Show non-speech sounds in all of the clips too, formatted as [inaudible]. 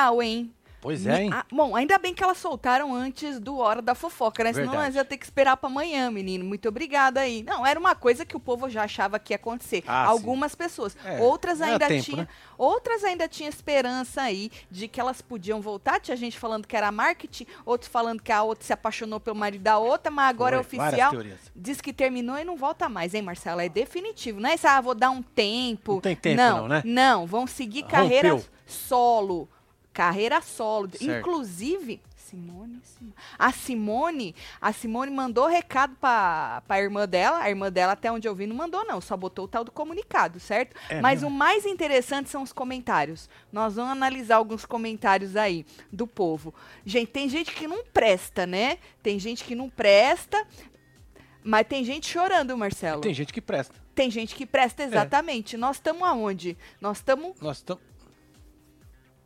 real, hein? Pois é, hein? Ah, bom, ainda bem que elas soltaram antes do Hora da Fofoca, né? Senão Verdade. nós ia ter que esperar pra amanhã, menino. Muito obrigada aí. Não, era uma coisa que o povo já achava que ia acontecer. Ah, sim. Algumas pessoas. É, outras ainda tinham. né? Outras ainda tinham esperança aí de que elas podiam voltar. Tinha gente falando que era marketing, outros falando que a outra se apaixonou pelo marido da outra, mas agora Foi, é oficial. Diz que terminou e não volta mais, hein, Marcela? É definitivo. Não é isso, ah, vou dar um tempo. Não tem tempo não, né? Não, vão seguir carreira Rompeu. solo. Carreira solo. Certo. Inclusive, Simone, Simone. A Simone, a Simone mandou recado pra, pra irmã dela. A irmã dela, até onde eu vi, não mandou, não. Só botou o tal do comunicado, certo? É Mas o mais interessante são os comentários. Nós vamos analisar alguns comentários aí do povo. Gente, tem gente que não presta, né? Tem gente que não presta. Mas tem gente chorando, Marcelo. Tem gente que presta. Tem gente que presta exatamente. Nós estamos aonde? Nós estamos. Nós estamos.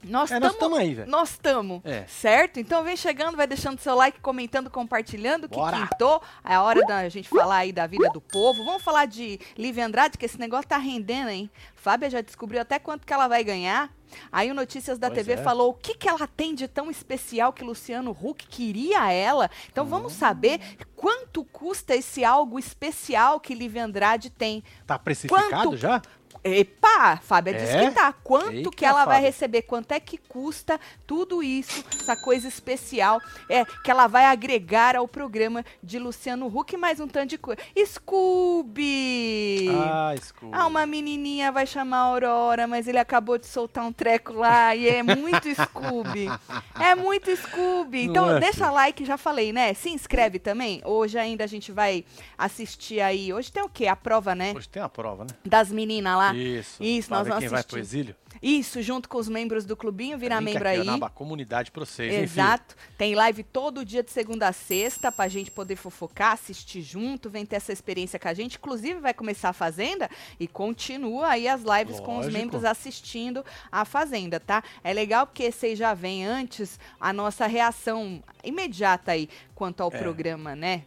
Nós É, nós estamos. estamos aí, velho. Nós estamos. É. Certo? Então vem chegando, vai deixando seu like, comentando, compartilhando, que Bora. quintou. É a hora da gente falar aí da vida do povo. Vamos falar de Lívia Andrade, que esse negócio tá rendendo, hein? Fábia já descobriu até quanto que ela vai ganhar. Aí o Notícias da Pois TV é. falou o que, que ela tem de tão especial que Luciano Huck queria ela. Então vamos Hum. saber quanto custa esse algo especial que Lívia Andrade tem. Tá precificado Quanto? já? Epa, Fábia disse É? que tá. Quanto Eita, que ela vai receber? Quanto é que custa tudo isso, essa coisa especial é que ela vai agregar ao programa de Luciano Huck mais um tanto de coisa. Scooby! Ah, escuro. Ah, uma menininha vai chamar a Aurora, mas ele acabou de soltar um treco lá e é muito Scooby. É muito Scooby. Então, é, deixa like, já falei, né? Se inscreve também. Hoje ainda a gente vai assistir aí. Hoje tem o quê? A prova, né? Hoje tem a prova, né? Das meninas lá. Isso. Isso, nós vamos quem vai assistir. pro exílio. Isso, junto com os membros do clubinho, vira Link membro aqui, aí. na comunidade pra vocês? Exato. Tem live todo dia de segunda a sexta pra gente poder fofocar, assistir junto, vem ter essa experiência com a gente. Inclusive, vai começar a Fazenda e continua aí as lives com os Lógico. membros assistindo a Fazenda, tá? É legal porque vocês já vêm antes a nossa reação imediata aí quanto ao É. programa, né?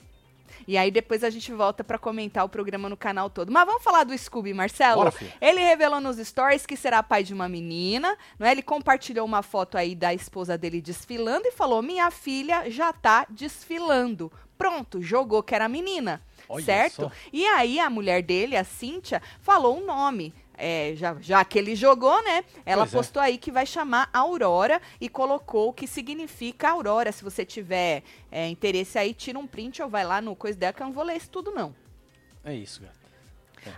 E aí depois a gente volta pra comentar o programa no canal todo. Mas vamos falar do Scooby, Marcelo? Bora, filho. Ele revelou nos stories que será pai de uma menina, não é? Ele compartilhou uma foto aí da esposa dele desfilando e falou: "Minha filha já tá desfilando". Pronto, jogou que era menina, Olha certo? só. E aí a mulher dele, a Cíntia, falou um nome. É, já, já que ele jogou, né? Ela Pois é. postou aí que vai chamar Aurora e colocou o que significa Aurora. Se você tiver é, interesse aí, tira um print ou vai lá no coisa dela que eu não vou ler isso tudo, não. É isso, cara.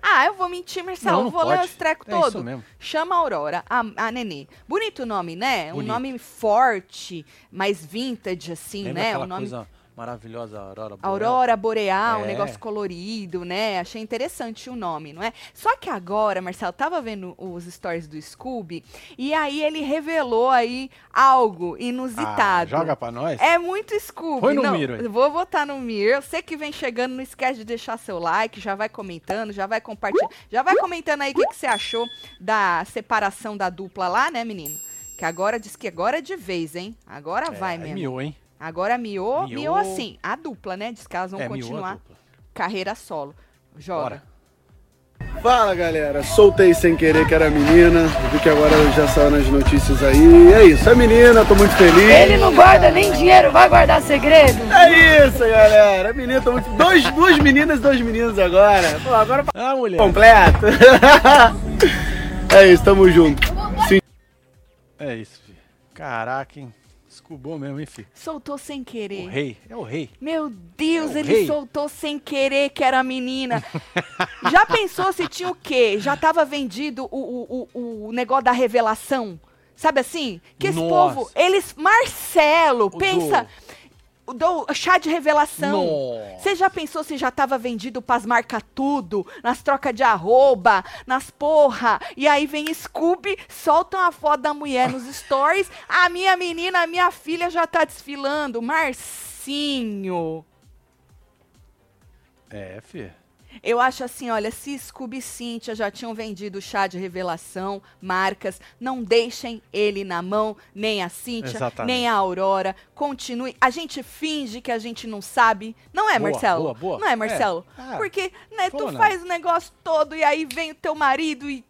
Ah, eu vou mentir, Marcelo. Não, eu não vou ler pode. os trecos É todo. Chama Aurora, a, a Nenê. Bonito nome, né? Um Bonito. nome forte, mais vintage, assim, Lembra né? Um nome... coisa maravilhosa, Aurora Boreal? Aurora Boreal, um É. negócio colorido, né? Achei interessante o nome, não é? Só que agora, Marcelo, tava vendo os stories do Scooby e aí ele revelou aí algo Ah, inusitado. joga pra nós. É muito Scooby. Põe no não, miro aí. Vou botar no Mir. Você que vem chegando, não esquece de deixar seu like, já vai comentando, já vai compartilhando. Já vai comentando aí o que, que você achou da separação da dupla lá, né, menino? Que agora diz que agora é de vez, hein? Agora vai é, mesmo. miou, hein? Agora miou, Miou. miou assim, a dupla, né? Diz que elas vão é, continuar carreira solo. Joga. Bora. Fala galera, soltei sem querer que era menina, vi que agora já saiu nas notícias aí. É isso, é menina, tô muito feliz. Ele não guarda nem dinheiro, vai guardar segredo? É isso, galera, é menina, tô muito. Dois, duas meninas e dois meninos agora. Pô, agora Ah, mulher. completo. [laughs] é isso, tamo junto. Sim. É isso, filho. Caraca, hein? Escubou mesmo, hein, filho? Soltou sem querer. O rei. É o rei. Meu Deus, É ele rei. soltou sem querer que era menina. [laughs] Já pensou se tinha o quê? Já tava vendido o, o, o, o negócio da revelação? Sabe assim? Que esse Nossa. povo, eles. Marcelo, O pensa. O do chá de revelação. Você já pensou se já tava vendido pras marca tudo, nas trocas de arroba, nas porra? E aí vem Scooby, soltam a foto da mulher nos [laughs] stories. A minha menina, a minha filha já tá desfilando. Marcinho. É, filho. Eu acho assim, olha, se Scooby e Cíntia já tinham vendido chá de revelação, marcas, não deixem ele na mão, nem a Cíntia, Exatamente. nem a Aurora. Continue. A gente finge que a gente não sabe. Não é, Boa, Marcelo? boa, boa. Não é, Marcelo? É. Ah, Porque, né, tu faz o negócio todo e aí vem o teu marido e.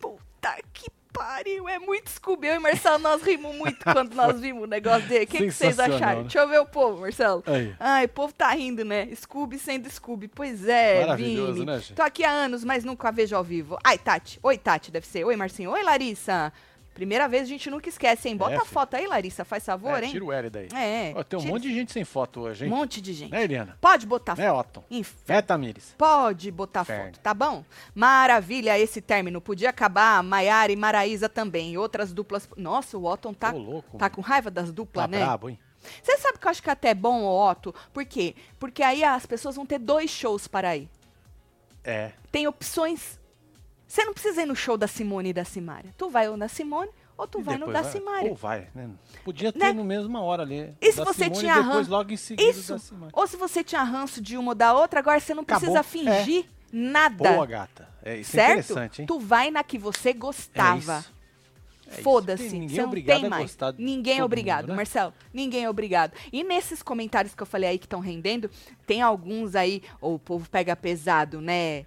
Puta que pariu, é muito Scooby. Eu e Marcelo, nós rimos muito [laughs] quando nós vimos o negócio dele. O que, que vocês acharam? né? Deixa eu ver o povo, Marcelo. Aí. Ai, o povo tá rindo, né? Scooby sendo Scooby. Pois é, Maravilhoso, Vini. né, gente? Tô aqui há anos, mas nunca a vejo ao vivo. Ai, Tati. Oi, Tati, deve ser. Oi, Marcinho. Oi, Larissa. Primeira vez a gente nunca esquece, hein? Bota É, a foto aí, Larissa, faz favor, É, hein? tira o L daí. É, Ó, tem um tira- monte de gente sem foto hoje, Um hein? monte de gente. Né, Eliana? Pode botar Né, Otton? Inferno. Né, Tamires? Pode botar Inferno. foto, tá bom? Maravilha esse término. Podia acabar Maiara e Maraísa também. E outras duplas. Nossa, o Otton tá, Ô, louco, tá com raiva das Tá duplas, né? brabo, hein? Você sabe que eu acho que até é bom, Otto? Por quê? Porque aí as pessoas vão ter dois shows para ir. É. Tem opções. Você não precisa ir no show da Simone e da Simária. Tu vai ou na Simone ou tu E vai no da vai- Simária. Ou vai, né? Podia ter Né? no mesma hora ali. E se você Simone tinha e depois ran- logo em seguida Isso. da. Ou se você tinha ranço de uma ou da outra, agora você não Acabou. precisa fingir nada. Boa, gata. É, isso é certo? interessante, hein? Tu vai na que você gostava. É. É. Foda-se, você é não obrigado tem mais. Ninguém é obrigado, mundo, né? Marcelo. Ninguém é obrigado. E nesses comentários que eu falei aí que estão rendendo, tem alguns aí, ou o povo pega pesado, né?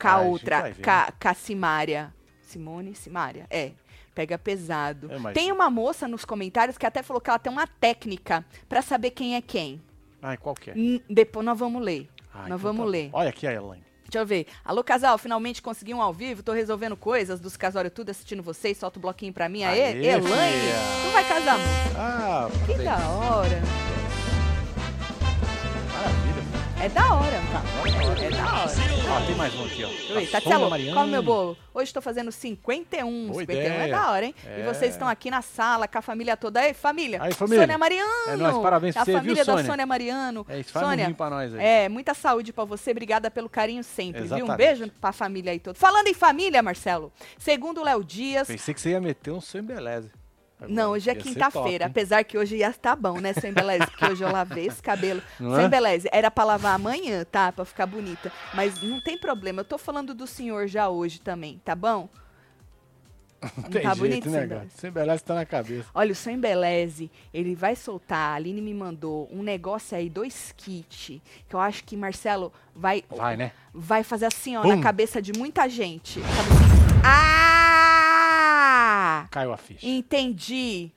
Com a Ah, outra, com a- a Simária. Simone Simária, é. Pega pesado. Eu imagino. Tem uma moça nos comentários que até falou que ela tem uma técnica pra saber quem é quem. Ai, qual que é? N- Depois nós vamos ler. Ah, nós então vamos tá ler. Olha aqui a Elaine. Deixa eu ver. Alô, casal, finalmente consegui um ao vivo. Tô resolvendo coisas dos casórios tudo, assistindo vocês. Solta o bloquinho pra mim. Aê, Aê, Elaine. Tu vai casar, amor? Ah, Que da hora. É da hora. Tá, É da hora. Ó, tem mais um aqui, ó. Oi, A Sônia Tatielo, come meu bolo. Hoje tô fazendo 51. Boa 51 é ideia. da hora, hein? E É. vocês estão aqui na sala com a família toda. Aí, família. Aí, família. Sônia Mariano. É nóis, parabéns pra A você, viu, família da Sônia? Sônia Mariano. É isso, faz um Sônia, rim pra nós aí. É, muita saúde pra você. Obrigada pelo carinho sempre, viu? Um Exatamente. beijo pra família aí toda. Falando em família, Marcelo, segundo o Léo Dias, Pensei que você ia meter um seu embeleze. Não, hoje é quinta-feira. Apesar que hoje ia estar bom, né, sem beleza? Porque hoje eu lavei esse cabelo. Não sem é? beleza. Era pra lavar amanhã, tá? Pra ficar bonita. Mas não tem problema. Eu tô falando do senhor já hoje também, tá bom? Não tem tá jeito, bonito, né, sem cara? beleza? Sem embeleze tá na cabeça. Olha, o seu Embeleze, ele vai soltar, a Aline me mandou um negócio aí, dois kits, que eu acho que Marcelo vai, Vai, né? vai fazer assim, ó, Bum. na cabeça de muita gente. Sabe assim? Ah! Caiu a ficha. Entendi.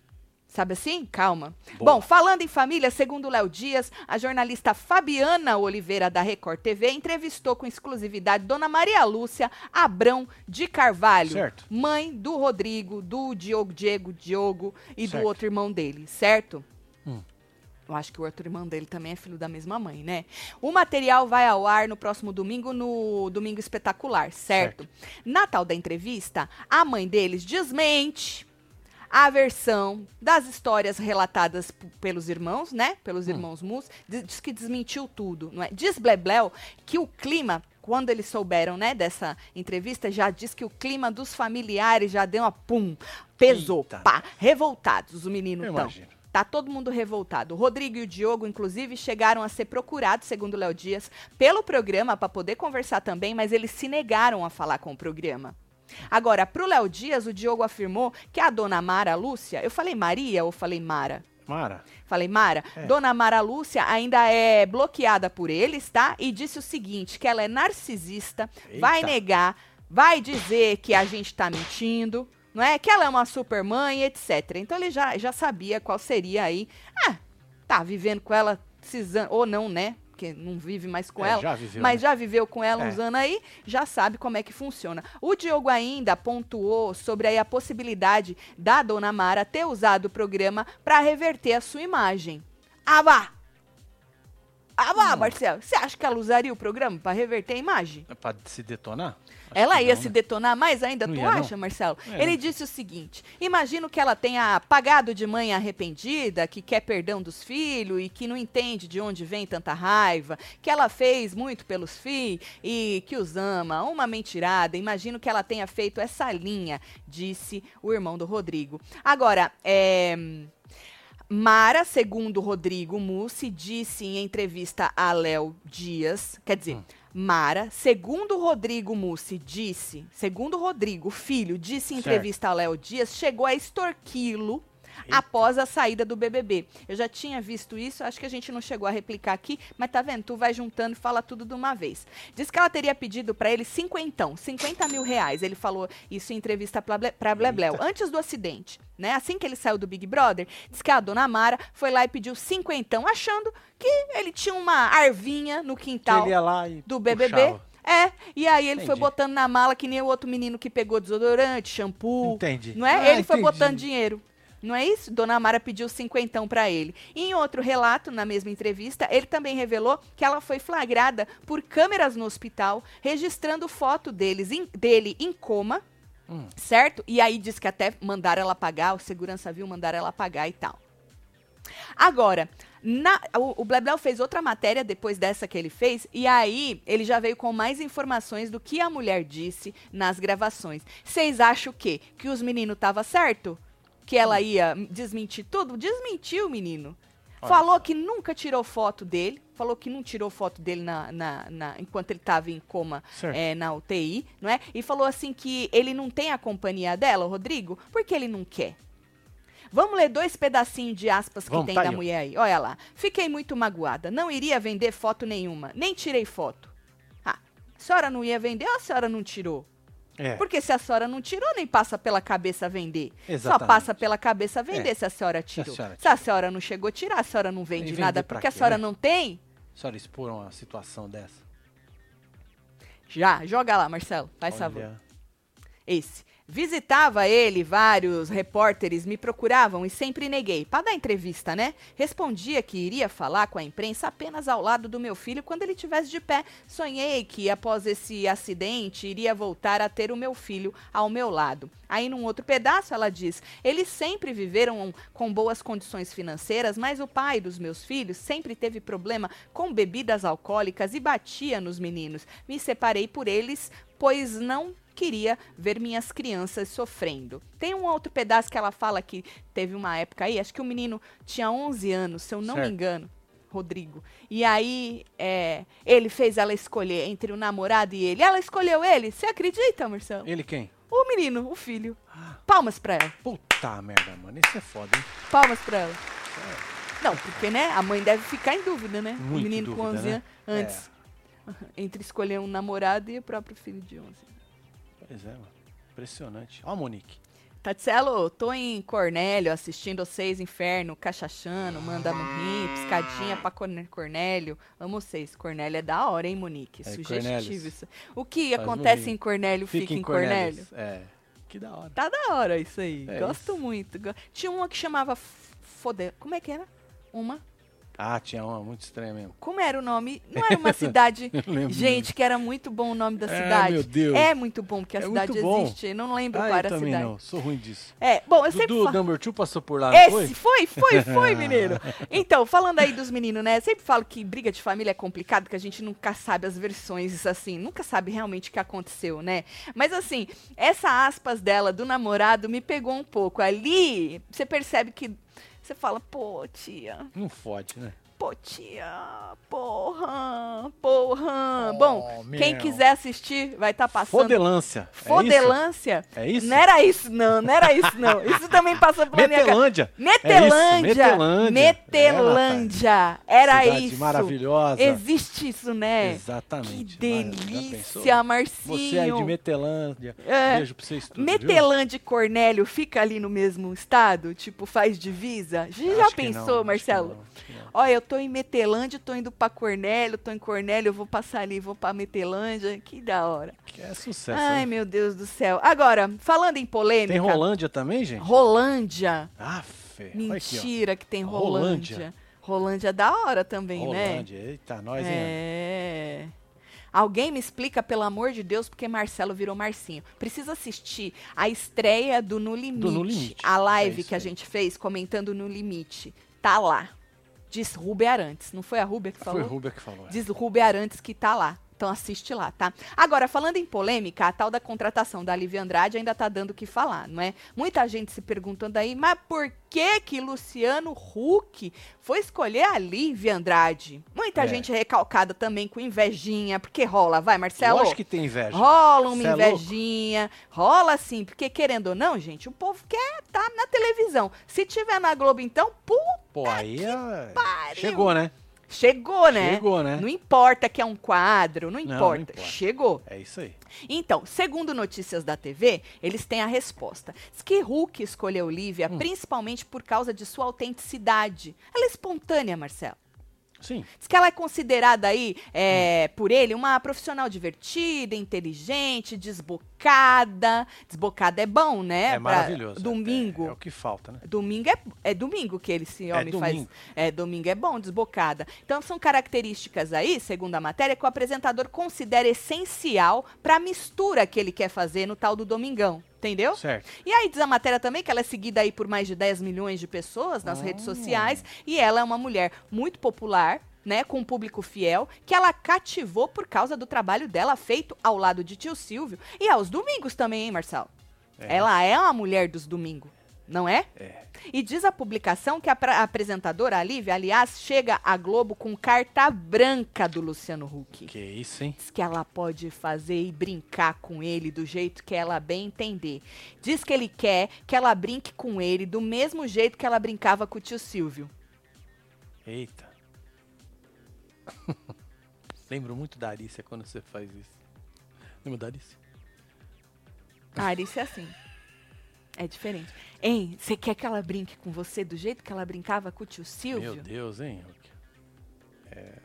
Sabe assim? Calma. Boa. Bom, falando em família, segundo Léo Dias, a jornalista Fabiana Oliveira da Record TV entrevistou com exclusividade Dona Maria Lúcia Abrão de Carvalho, Certo. mãe do Rodrigo, do Diogo Diego Diogo e Certo. do outro irmão dele, certo? Hum. Eu acho que o outro irmão dele também é filho da mesma mãe, né? O material vai ao ar no próximo domingo, no Domingo Espetacular, certo? Na tal da entrevista, a mãe deles desmente a versão das histórias relatadas pelos irmãos, né? Pelos irmãos Mus. Diz, diz que desmentiu tudo, não é? Diz Blebleu que o clima, quando eles souberam, né, dessa entrevista, já diz que o clima dos familiares já deu uma pum, pesou, Eita. pá, revoltados o menino Eu tão. imagino. Tá todo mundo revoltado. O Rodrigo e o Diogo, inclusive, chegaram a ser procurados, segundo o Léo Dias, pelo programa para poder conversar também, mas eles se negaram a falar com o programa. Agora, pro Léo Dias, o Diogo afirmou que a dona Mara Lúcia, eu falei Maria ou falei Mara? Mara, Falei, Mara, É. Dona Mara Lúcia ainda é bloqueada por eles, tá? E disse o seguinte, que ela é narcisista, vai Eita. negar, vai dizer que a gente tá mentindo, não é? Que ela é uma super mãe, etc. Então ele já, já sabia qual seria aí. Ah, tá vivendo com ela esses anos, ou não, né? Porque não vive mais com É, ela. já viveu, mas né? já viveu com ela uns É. anos aí, já sabe como é que funciona. O Diogo ainda pontuou sobre aí a possibilidade da dona Mara ter usado o programa para reverter a sua imagem. Ah, vá! Ah, vá, Hum. Marcelo, você acha que ela usaria o programa para reverter a imagem? é pra se detonar? Acho Ela ia não, se né? detonar mais ainda, Não tu ia, não? acha, Marcelo? É. Ele disse o seguinte: imagino que ela tenha pagado de mãe arrependida, que quer perdão dos filhos e que não entende de onde vem tanta raiva, que ela fez muito pelos filhos e que os ama. Uma mentirada. Imagino que ela tenha feito essa linha, disse o irmão do Rodrigo. Agora, é. Mara, segundo Rodrigo Mussi, disse em entrevista a Léo Dias, quer dizer, Mara, segundo Rodrigo Mussi, disse, segundo Rodrigo, filho, disse em Certo. entrevista a Léo Dias, chegou a extorquí-lo após a saída do BBB. Eu já tinha visto isso, acho que a gente não chegou a replicar aqui, mas tá vendo? Tu vai juntando e fala tudo de uma vez. Diz que ela teria pedido pra ele cinquentão, 50 mil reais. Ele falou isso em entrevista pra Blebleu, antes do acidente. Né? Assim que ele saiu do Big Brother, diz que a dona Mara foi lá e pediu cinquentão, achando que ele tinha uma arvinha no quintal do BBB. puxava. É, e aí ele foi Entendi. botando na mala que nem o outro menino que pegou desodorante, shampoo. Entendi. Não é? Ah, ele foi entendi. botando dinheiro. Não é isso? Dona Mara pediu cinquentão pra ele. E em outro relato, na mesma entrevista, ele também revelou que ela foi flagrada por câmeras no hospital, registrando foto deles dele em coma, Hum. certo? E aí diz que até mandaram ela pagar, o segurança viu, mandaram ela pagar e tal. Agora, na- o, o Blebleu fez outra matéria depois dessa que ele fez, e aí ele já veio com mais informações do que a mulher disse nas gravações. Vocês acham o quê? Que os meninos estavam certo? Que ela ia desmentir tudo? Desmentiu, menino. Olha Falou que nunca tirou foto dele, falou que não tirou foto dele na, na- na- enquanto ele estava em coma é, na UTI, não é? E falou assim que ele não tem a companhia dela, o Rodrigo, porque ele não quer. Vamos ler dois pedacinhos de aspas que Vamos, tem tá da mulher aí. Olha lá. Fiquei muito magoada. Não iria vender foto nenhuma. Nem tirei foto. Ah, a senhora não ia vender ou a senhora não tirou? É. Porque se a senhora não tirou, nem passa pela cabeça vender. Só Exatamente. passa pela cabeça vender É. se a senhora tirou. senhora Se a senhora não chegou a tirar, a senhora não vende nada porque a quê, senhora né? não tem. A senhora expor uma situação dessa? Já, joga lá, Marcelo. Faz Olha, favor. Esse. Visitava ele, vários repórteres me procuravam e sempre neguei. Para dar entrevista, né? Respondia que iria falar com a imprensa apenas ao lado do meu filho quando ele estivesse de pé. Sonhei que após esse acidente iria voltar a ter o meu filho ao meu lado. Aí num outro pedaço ela diz: "Eles sempre viveram com boas condições financeiras, mas o pai dos meus filhos sempre teve problema com bebidas alcoólicas e batia nos meninos. Me separei por eles, pois não queria ver minhas crianças sofrendo. Tem um outro pedaço que ela fala que teve uma época aí, acho que o menino tinha 11 anos, se eu não me Certo. engano, Rodrigo. E aí é, ele fez ela escolher entre o namorado e ele. Ela escolheu ele. Você acredita, Marcelo? Ele quem? O menino, o filho. Palmas pra ela. Puta merda, mano. Isso é foda, hein? Palmas pra ela. Não, porque, né? A mãe deve ficar em dúvida, né? o Muito menino com dúvida, 11 né? anos antes. [laughs] Entre escolher um namorado e o próprio filho de 11. Pois é, mano. Impressionante. Ó, Monique. Tatielo, tô em Cornélio assistindo vocês, Inferno, cachachando, manda rir, piscadinha pra Cornélio. Amo vocês. Cornélio é da hora, hein, Monique? É, Sugestivo isso. O que Faz acontece morrer. em Cornélio fica, em Cornélio. É. Que da hora. Tá da hora isso aí. É Gosto isso. muito. Tinha uma que chamava F- Fode... Como é que era? Uma? Ah, tinha uma muito estranha mesmo. Como era o nome? Não [laughs] era uma cidade. Gente, que era muito bom o nome da É, cidade. meu Deus. É muito bom, porque a É cidade existe. Não lembro Ah, qual era a cidade. não. Sou ruim disso. É, bom, eu sempre Dudu falo. Number Two passou por lá, Esse, foi? foi, foi, [laughs] foi, mineiro. Então, falando aí dos meninos, né? Sempre falo que briga de família é complicado, que a gente nunca sabe as versões, assim, nunca sabe realmente o que aconteceu, né? Mas assim, essa aspas dela do namorado me pegou um pouco. Ali, você percebe que. Você fala, pô, tia, Não fode, né? Pô, tia, porra, porra. Bom, quem meu. quiser assistir vai estar passando. Fodelância. Fodelância? É isso? Não era isso, não, não era isso, não. [laughs] Isso também passou pela minha cabeça. Metelândia. Metelândia. É Metelândia. Metelândia. Era isso. maravilhosa. Existe isso, né? Exatamente. Que delícia, Marcinho. Você aí de Metelândia. É. Beijo pra vocês viu? Metelândia e Cornélio fica ali no mesmo estado? Tipo, faz divisa? Já, Acho pensou, Marcelo? Olha, eu tô em Metelândia, tô indo pra Cornélio, tô em Cornélio, eu vou passar ali, vou pra Metelândia. Que da hora. Que é sucesso. Ai, meu Deus do céu. Agora, falando em polêmica. Tem Rolândia também, gente? Rolândia. Ah, fé. Olha aqui, Mentira que tem Rolândia. Rolândia. Rolândia é da hora também, né? Rolândia. Eita, nós, hein? É. Alguém me explica, pelo amor de Deus, porque Marcelo virou Marcinho. Precisa assistir a estreia do No Limite. Do No Limite. A live É que a gente fez comentando No Limite. Tá lá. Diz Rubem Arantes. Não foi a Rubia que Foi falou? Rubia que falou. é. Diz Rubem Arantes que tá lá. Então assiste lá, tá? Agora, falando em polêmica, a tal da contratação da Lívia Andrade ainda tá dando o que falar, não é? Muita gente se perguntando aí, mas por que que Luciano Huck foi escolher a Lívia Andrade? Muita É. gente recalcada também com invejinha, porque rola, vai, Marcelo? Lógico que tem inveja. Rola uma Cê é invejinha, rola sim, porque querendo ou não, gente, o povo quer tá na televisão. Se tiver na Globo, então, puta, Pô, aí é... pariu. chegou, né? Chegou, né? Chegou, né? Não importa que é um quadro, não Não, não importa. importa. Chegou. É isso aí. Então, segundo notícias da TV, eles têm a resposta. Diz que Hulk escolheu Lívia Hum. principalmente por causa de sua autenticidade. Ela é espontânea, Marcelo. Sim. Diz que ela é considerada aí, é, por ele, uma profissional divertida, inteligente, desbocada. Desbocada é bom, né? É Pra maravilhoso. Domingo. É, é o que falta, né? Domingo é, é domingo que ele esse É homem faz. domingo. É, domingo é bom, desbocada. Então são características aí, segundo a matéria, que o apresentador considera essencial para a mistura que ele quer fazer no tal do domingão. Entendeu? Certo. E aí diz a matéria também que ela é seguida aí por mais de 10 milhões de pessoas nas redes sociais e ela é uma mulher muito popular, né, com um público fiel, que ela cativou por causa do trabalho dela feito ao lado de tio Silvio e aos domingos também, hein, Marcelo? É. Ela é uma mulher dos domingos, não é? É. E diz a publicação que a pra- apresentadora, a Lívia, aliás, chega à Globo com carta branca do Luciano Huck. Que isso, hein? Diz que ela pode fazer e brincar com ele do jeito que ela bem entender. Diz que ele quer que ela brinque com ele do mesmo jeito que ela brincava com o tio Silvio. Eita. [laughs] Lembro muito da Arícia quando você faz isso. Lembra da Arícia? A Arice é assim. É diferente. Hein, você quer que ela brinque com você do jeito que ela brincava com o tio Silvio? Meu Deus, hein? É.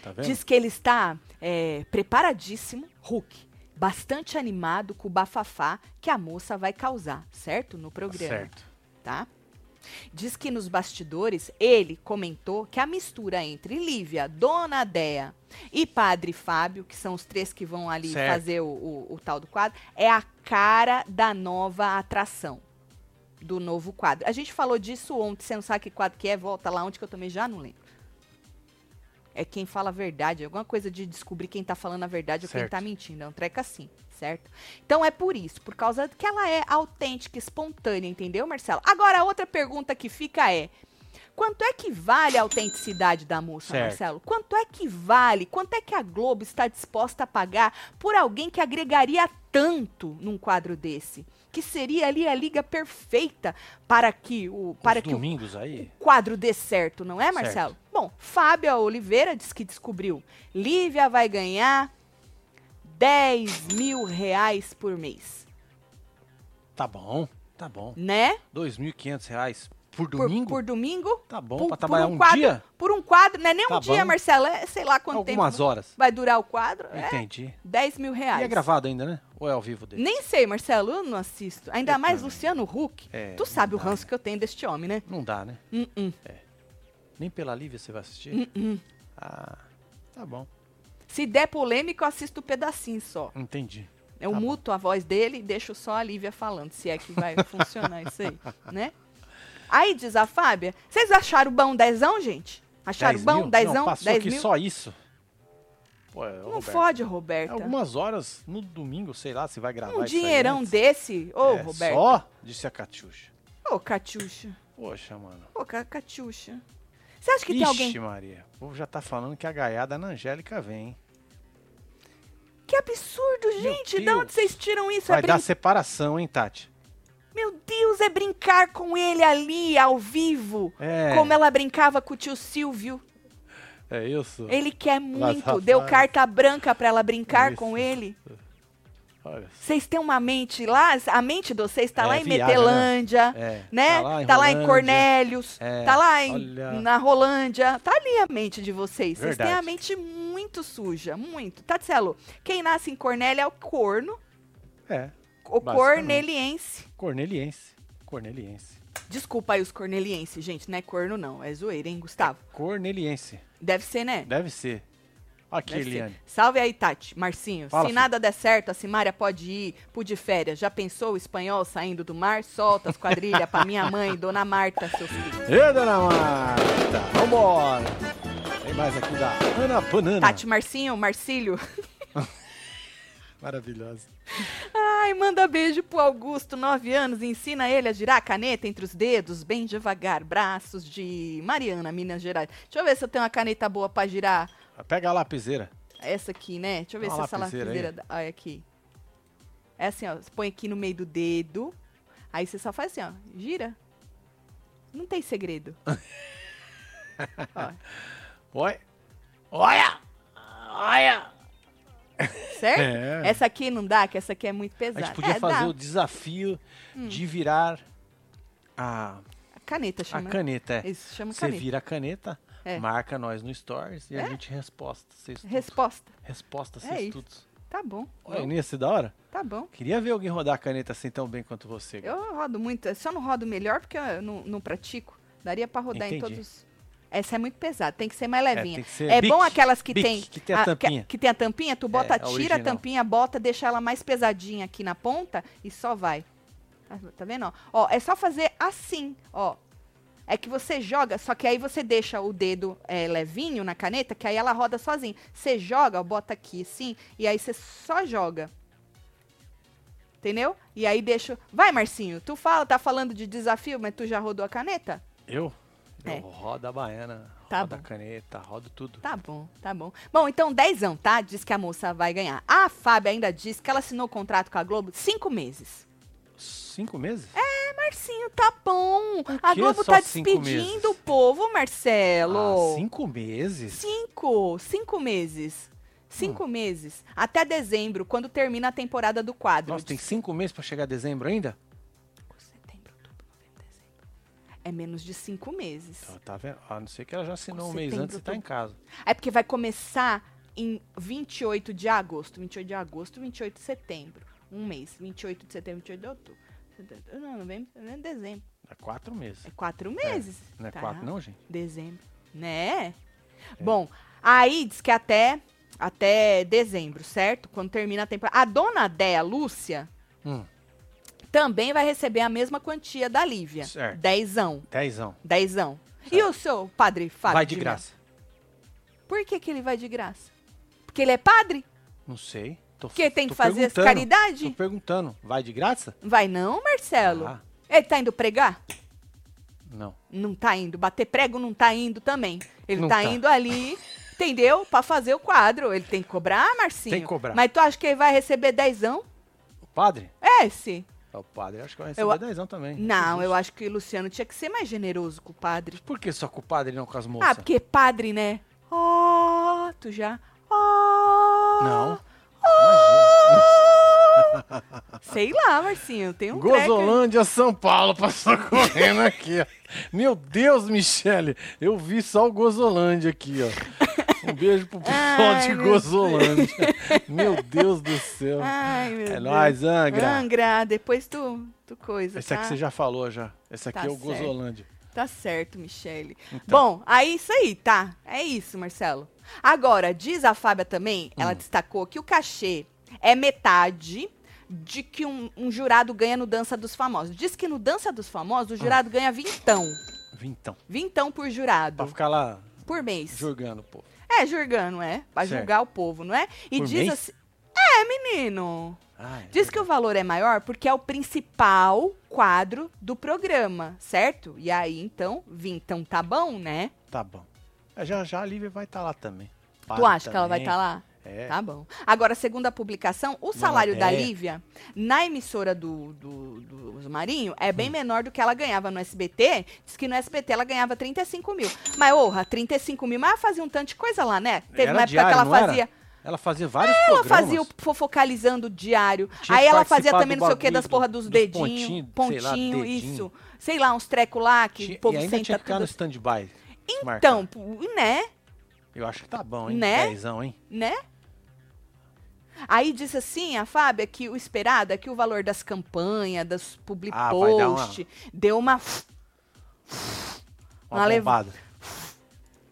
Tá vendo? Diz que ele está é, preparadíssimo, Hulk, bastante animado com o bafafá que a moça vai causar, certo? No programa, Certo. tá? Diz que nos bastidores ele comentou que a mistura entre Lívia, Dona Dea e Padre Fábio, que são os três que vão ali Certo. fazer o, o- o tal do quadro, é a cara da nova atração. Do novo quadro. A gente falou disso ontem, você não sabe que quadro que é, volta lá onde que eu também já não lembro. É quem fala a verdade, alguma coisa de descobrir quem tá falando a verdade ou quem Certo. tá mentindo. É um treco assim, certo? Então é por isso, por causa que ela é autêntica, espontânea, entendeu, Marcelo? Agora, outra pergunta que fica é: quanto é que vale a autenticidade da moça, Certo. Marcelo? Quanto é que vale? Quanto é que a Globo está disposta a pagar por alguém que agregaria tanto num quadro desse? Que seria ali a liga perfeita para que o para Os que o domingos aí. quadro dê certo, não é, Marcelo? Bom, Fábio Oliveira diz que descobriu. Lívia vai ganhar 10 mil reais por mês, Tá bom, tá bom. né? 2.500 reais por Por- domingo? Por, domingo. Tá bom, por, pra por trabalhar um um quadro, dia? Por um quadro, não é nem um Tá dia, bom. Marcelo, é sei lá quanto Algumas tempo horas. vai durar o quadro. É Entendi. 10 mil E reais. é gravado ainda, né? Ou é ao vivo dele? Nem sei, Marcelo, eu não assisto. Ainda Eu mais também. Luciano Huck. É, tu sabe o dá, ranço que eu tenho deste homem, né? Não dá, né? Hum, hum, Nem pela Lívia você vai assistir? hum. Ah, tá bom. Se der polêmica, eu assisto um pedacinho só. Entendi. Eu Tá bom. muto a voz dele e deixo só a Lívia falando, se é que vai funcionar isso aí, [laughs] né? Aí diz a Fábia, vocês acharam bom dezão, gente? Acharam 10 bom mil? dezão? Não, passou 10 aqui mil? só isso. Pô, é, Não Roberto, fode, é Roberta. Algumas horas no domingo, sei lá, se vai gravar Um dinheirão desse, ô, É, Roberta. Só? Disse a Catiuxa. Ô, Catiuxa. Poxa, mano. Ô, Ca- Catiuxa. Você acha que Ixi, tem alguém... Maria. O povo já tá falando que a gaiada na Angélica vem, hein? Que absurdo, gente. De onde vocês tiram isso? Vai é dar brin- separação, hein, Tati? Meu Deus, é brincar com ele ali, ao vivo. É. Como ela brincava com o tio Silvio. É isso. Ele quer muito. Deu carta branca pra ela brincar com ele. Vocês têm uma mente lá, a mente de vocês tá É, lá em né? Metelândia, É, né? tá lá em Tá lá em. Cornélios, É, tá lá em, olha. na Rolândia. Tá ali a mente de vocês. Vocês têm a mente muito suja, muito. Tatselo, quem nasce em Cornélia é o corno, É. o corneliense. Corneliense. Corneliense. Desculpa aí os cornelienses, gente, não é corno não, é zoeira, hein, Gustavo? Corneliense. Deve ser, né? Deve ser. Aqui, Deve ser. Eliane. Salve aí, Tati. Marcinho, Fala, se filho. nada der certo, a Simária pode ir pro de férias. Já pensou o espanhol saindo do mar? Solta as quadrilhas pra minha mãe, [laughs] Dona Marta, seus filhos. Ê, dona Marta! Vambora! Tem mais aqui da Ana Banana. Tati Marcinho, Marcílio. [laughs] Maravilhosa. Ai, manda beijo pro Augusto, 9 anos, ensina ele a girar a caneta entre os dedos, bem devagar. Braços de Mariana, Minas Gerais. Deixa eu ver se eu tenho uma caneta boa pra girar. Pega a lapiseira. Essa aqui, né? Deixa eu ver Dá se essa lapiseira Olha aqui. É assim, ó. Você põe aqui no meio do dedo. Aí você só faz assim, ó. Gira. Não tem segredo. [laughs] Oi. Olha! Olha! [laughs] certo? É. Essa aqui não dá, que essa aqui é muito A pesada. gente podia É, fazer dá. Hum. o desafio de virar a, A caneta a chama. caneta. É. Isso, chama Você caneta. vira a caneta, É. marca nós no Stories e a gente resposta. Resposta. Resposta, você É estuda. Tá bom. Olha, Bom, nesse da hora. Tá bom. Queria ver alguém rodar a caneta assim tão bem quanto você. Eu rodo muito. Só não rodo melhor porque eu não, não pratico. Daria pra rodar em Entendi. todos. Essa é muito pesada, tem que ser mais levinha. tem que ser É bom aquelas que bic, tem, que tem a tampinha. Que, que tem a tampinha, tu bota, É, a tira a original. tampinha, bota, deixa ela mais pesadinha aqui na ponta e só vai. Tá, tá vendo? ó? Ó, é só fazer assim, ó. É que você joga, só que aí você deixa o dedo é, levinho na caneta, que aí ela roda sozinha. Você joga, ó, bota aqui assim, e aí você só joga. Entendeu? E aí deixa. Vai, Marcinho, tu fala, tá falando de desafio, mas tu já rodou a caneta? Eu? É. rodo a baiana, Tá rodo a bom. caneta, rodo tudo. Tá bom, tá bom. Bom, então dezão, tá? Diz que a moça vai ganhar. A Fábia ainda diz que ela assinou o contrato com a Globo cinco meses. Cinco meses? É, Marcinho, tá bom. A Globo tá despedindo o povo, Marcelo. Ah, cinco meses? Cinco, cinco meses. Cinco meses. Até dezembro, quando termina a temporada do quadro. Nossa, tem cinco meses pra chegar dezembro ainda? É menos de cinco meses. Tá, tá vendo? A não ser que ela já assinou um mês antes e tá em casa. É porque vai começar em 28 de agosto. 28 de agosto, 28 de setembro. Um mês. 28 de setembro, 28 de outubro. Não, novembro, dezembro. É quatro meses. É quatro meses. Não é tá? quatro não, gente? Dezembro. Né? Bom, aí diz que até, até dezembro, certo? Quando termina a temporada. A dona Déia Lúcia Hum, também vai receber a mesma quantia da Lívia. Certo. Dezão. dezão. Dezão. E o seu padre Fábio? Vai de Mello? graça. Por que, que ele vai de graça? Porque ele é padre? Não sei. Tô, Porque tem que fazer perguntando. caridade? Tô perguntando. Vai de graça? Vai não, Marcelo? Ah, Ele tá indo pregar? não. Não tá indo. Bater prego não tá indo também. Ele Não tá, tá. indo ali, [laughs] entendeu? Pra fazer o quadro. Ele tem que cobrar, Marcinho? Tem que cobrar. Mas tu acha que ele vai receber dezão? O padre? É esse. O padre. Acho que vai Eu- receber dezão também. Não, eu acho que o Luciano tinha que ser mais generoso com o padre. Por que só com o padre e não com as moças? Ah, porque padre, né? Ó, tu já. Ó. Não. [laughs] Sei lá, Marcinho. Tem um treco. Gozolândia, São Paulo, passou [laughs] correndo aqui, ó. Meu Deus, Michele, eu vi só o Gozolândia aqui, ó. Um beijo pro pessoal Ai, de Gozolândia. Meu Deus do céu. Ai, meu é Deus. nóis, Angra. Angra, depois tu, tu coisa, Esse tá? aqui você já falou já. Esse aqui Tá é o certo. Gozolândia. Tá certo, Michele. Então. Bom, aí isso aí, tá? É isso, Marcelo. Agora, diz a Fábia também, ela Hum. destacou que o cachê é metade de que um, um jurado ganha no Dança dos Famosos. Diz que no Dança dos Famosos o jurado ganha vintão. Vintão. Vintão por Pra jurado. ficar lá Por mês. julgando, pô. É, julgando, é? Pra Certo. julgar o povo, não é? E Por diz mês? assim. É, menino. Ai, Diz que o valor é maior porque é o principal quadro do programa, certo? E aí, então, vintão tá bom, né? Tá bom. É, já já a Lívia vai estar lá também. tu acha que ela vai também. estar lá? É. Tá bom. Agora, segundo a publicação, o salário da Déia. Lívia na emissora do, do, do Marinho é Hum. bem menor do que ela ganhava no SBT. Diz que no SBT ela ganhava 35 mil. Mas, orra, 35 mil, mas ela fazia um tanto de coisa lá, né? Teve Era uma época diário, que ela era? fazia. Ela fazia vários Ela programas. fazia o fofocalizando diário. Tinha aí ela fazia também não sei o que das porra do- dos dos dedinhos. pontinho, sei lá, Pontinho, dedinho. isso. Sei lá, uns trecos lá que Tinha- o povo e ainda senta tinha que ficar no tudo. stand-by. Então, pô, né? Eu acho que tá bom, hein? Né? Dezão, hein? Né? Aí disse assim, a Fábia, que o esperado é que o valor das campanhas, das public Ah, dar uma- post, deu uma, Uma Uma lev- bombada.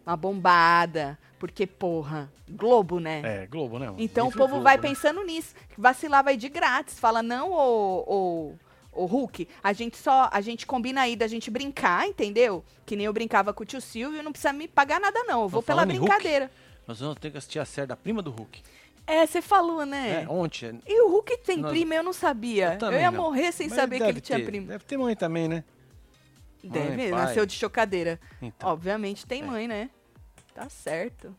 uma bombada. Porque, porra, Globo, né? É, Globo, né? mano? Então o Livre povo Globo, vai né? pensando nisso. Vacilar vai de grátis. Fala, não, ô, ô, ô Hulk, a gente só, a gente combina aí da gente brincar, entendeu? Que nem eu brincava com o tio Silvio, não precisa me pagar nada não, eu vou pela em Hulk. brincadeira. Nós vamos ter que assistir a série da prima do Hulk. É, você falou, né? É, ontem. E o Hulk tem Nós- prima, eu não sabia. Eu Eu, ia não. morrer sem Mas saber que ele tinha ter. prima. Deve ter mãe também, né? Deve, Mãe, nasceu de chocadeira. Então. Obviamente tem É. mãe, né? Tá certo.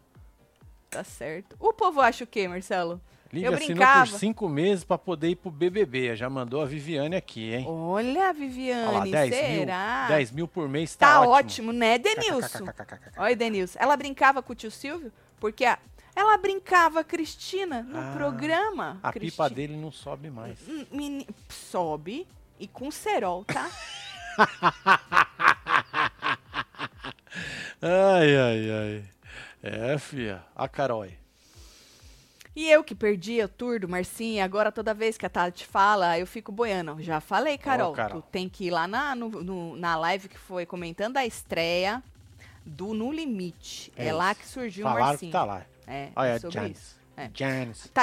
Tá certo. O povo acha o quê, Marcelo? Liga eu assinou brincava. por cinco meses pra poder ir pro BBB. Já mandou a Viviane aqui, hein? Olha, Olha lá, Viviane, 10 será? mil, 10 mil por mês tá, Tá ótimo. ótimo, né, Denilson? Olha, Denilson. Ela brincava com o tio Silvio porque a- ela brincava Cristina no Ah, programa. A Cristi- pipa dele não sobe mais. Hum, meni- Sobe e com cerol, tá? [laughs] Ai, ai, ai. É, fia. A Carol. aí. E eu que perdi o tour do Marcinha, agora toda vez que a Tati fala, eu fico boiando. Já falei, Carol, Carol. tu tem que ir lá na, no- no- na live que foi comentando a estreia do No Limite. É, É lá que surgiu o Marcinho. que tá lá. É, Olha, é sobre Janice. isso. É.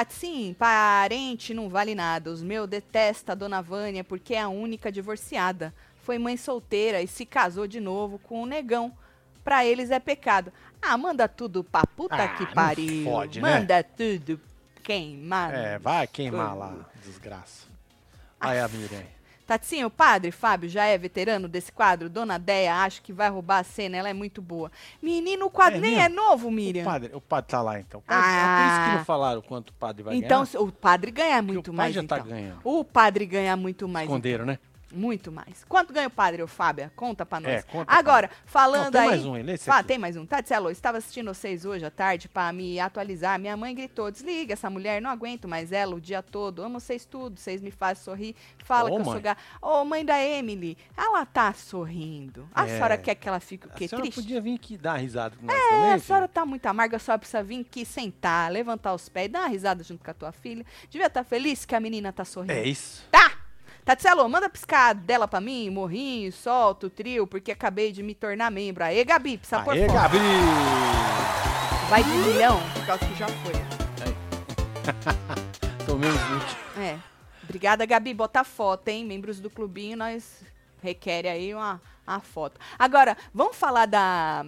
Sim, parente não vale nada. Os meus detesta a dona Vânia porque é a única divorciada. Foi mãe solteira e se casou de novo com um negão. Pra eles é pecado. Ah, manda tudo pra puta Ah, que pariu. fode, né? manda tudo queimar. É, vai queimar lá, desgraça. Aí a Miriam. Tatinho, o padre Fábio já é veterano desse quadro? Dona Deia acho que vai roubar a cena, ela é muito boa. Menino, o quadro É nem mesmo? é novo, O Miriam. padre, o padre tá lá então. O padre, Ah. é por isso que não falaram quanto o padre vai então, ganhar. o padre ganha muito o padre mais. já tá então. ganhando. O padre ganha muito mais. Esconderam, né? Muito mais. Quanto ganha o padre, ô Fábia? Conta pra nós. É, conta Agora, pra falando Não, tem aí. mais um, ele, esse Ah, aqui. tem mais um. Tatielo, estava assistindo vocês hoje à tarde pra me atualizar. Minha mãe gritou: desliga essa mulher, não aguento mais ela o dia todo. Amo vocês tudo, vocês me fazem sorrir. Fala Ô, que eu mãe. sou ga... Ô, mãe da Emily, ela tá sorrindo. A É. senhora quer que ela fique o A quê? senhora Triste? podia vir aqui dar risada com nós É, também, a senhora tá muito amarga, só precisa vir aqui sentar, levantar os pés, dar uma risada junto com a tua filha. Devia estar feliz que a menina tá sorrindo. É isso. Tá! Tatselo, manda piscar dela pra mim, morrinho, solta o trio, porque acabei de me tornar membro. Aê, Gabi, precisa Aê, foto. Gabi! Vai de milhão, por causa que já foi. [laughs] Tomei um boot. É. Obrigada, Gabi. Bota foto, hein? Membros do clubinho, nós requer aí uma, uma foto. Agora, vamos falar da...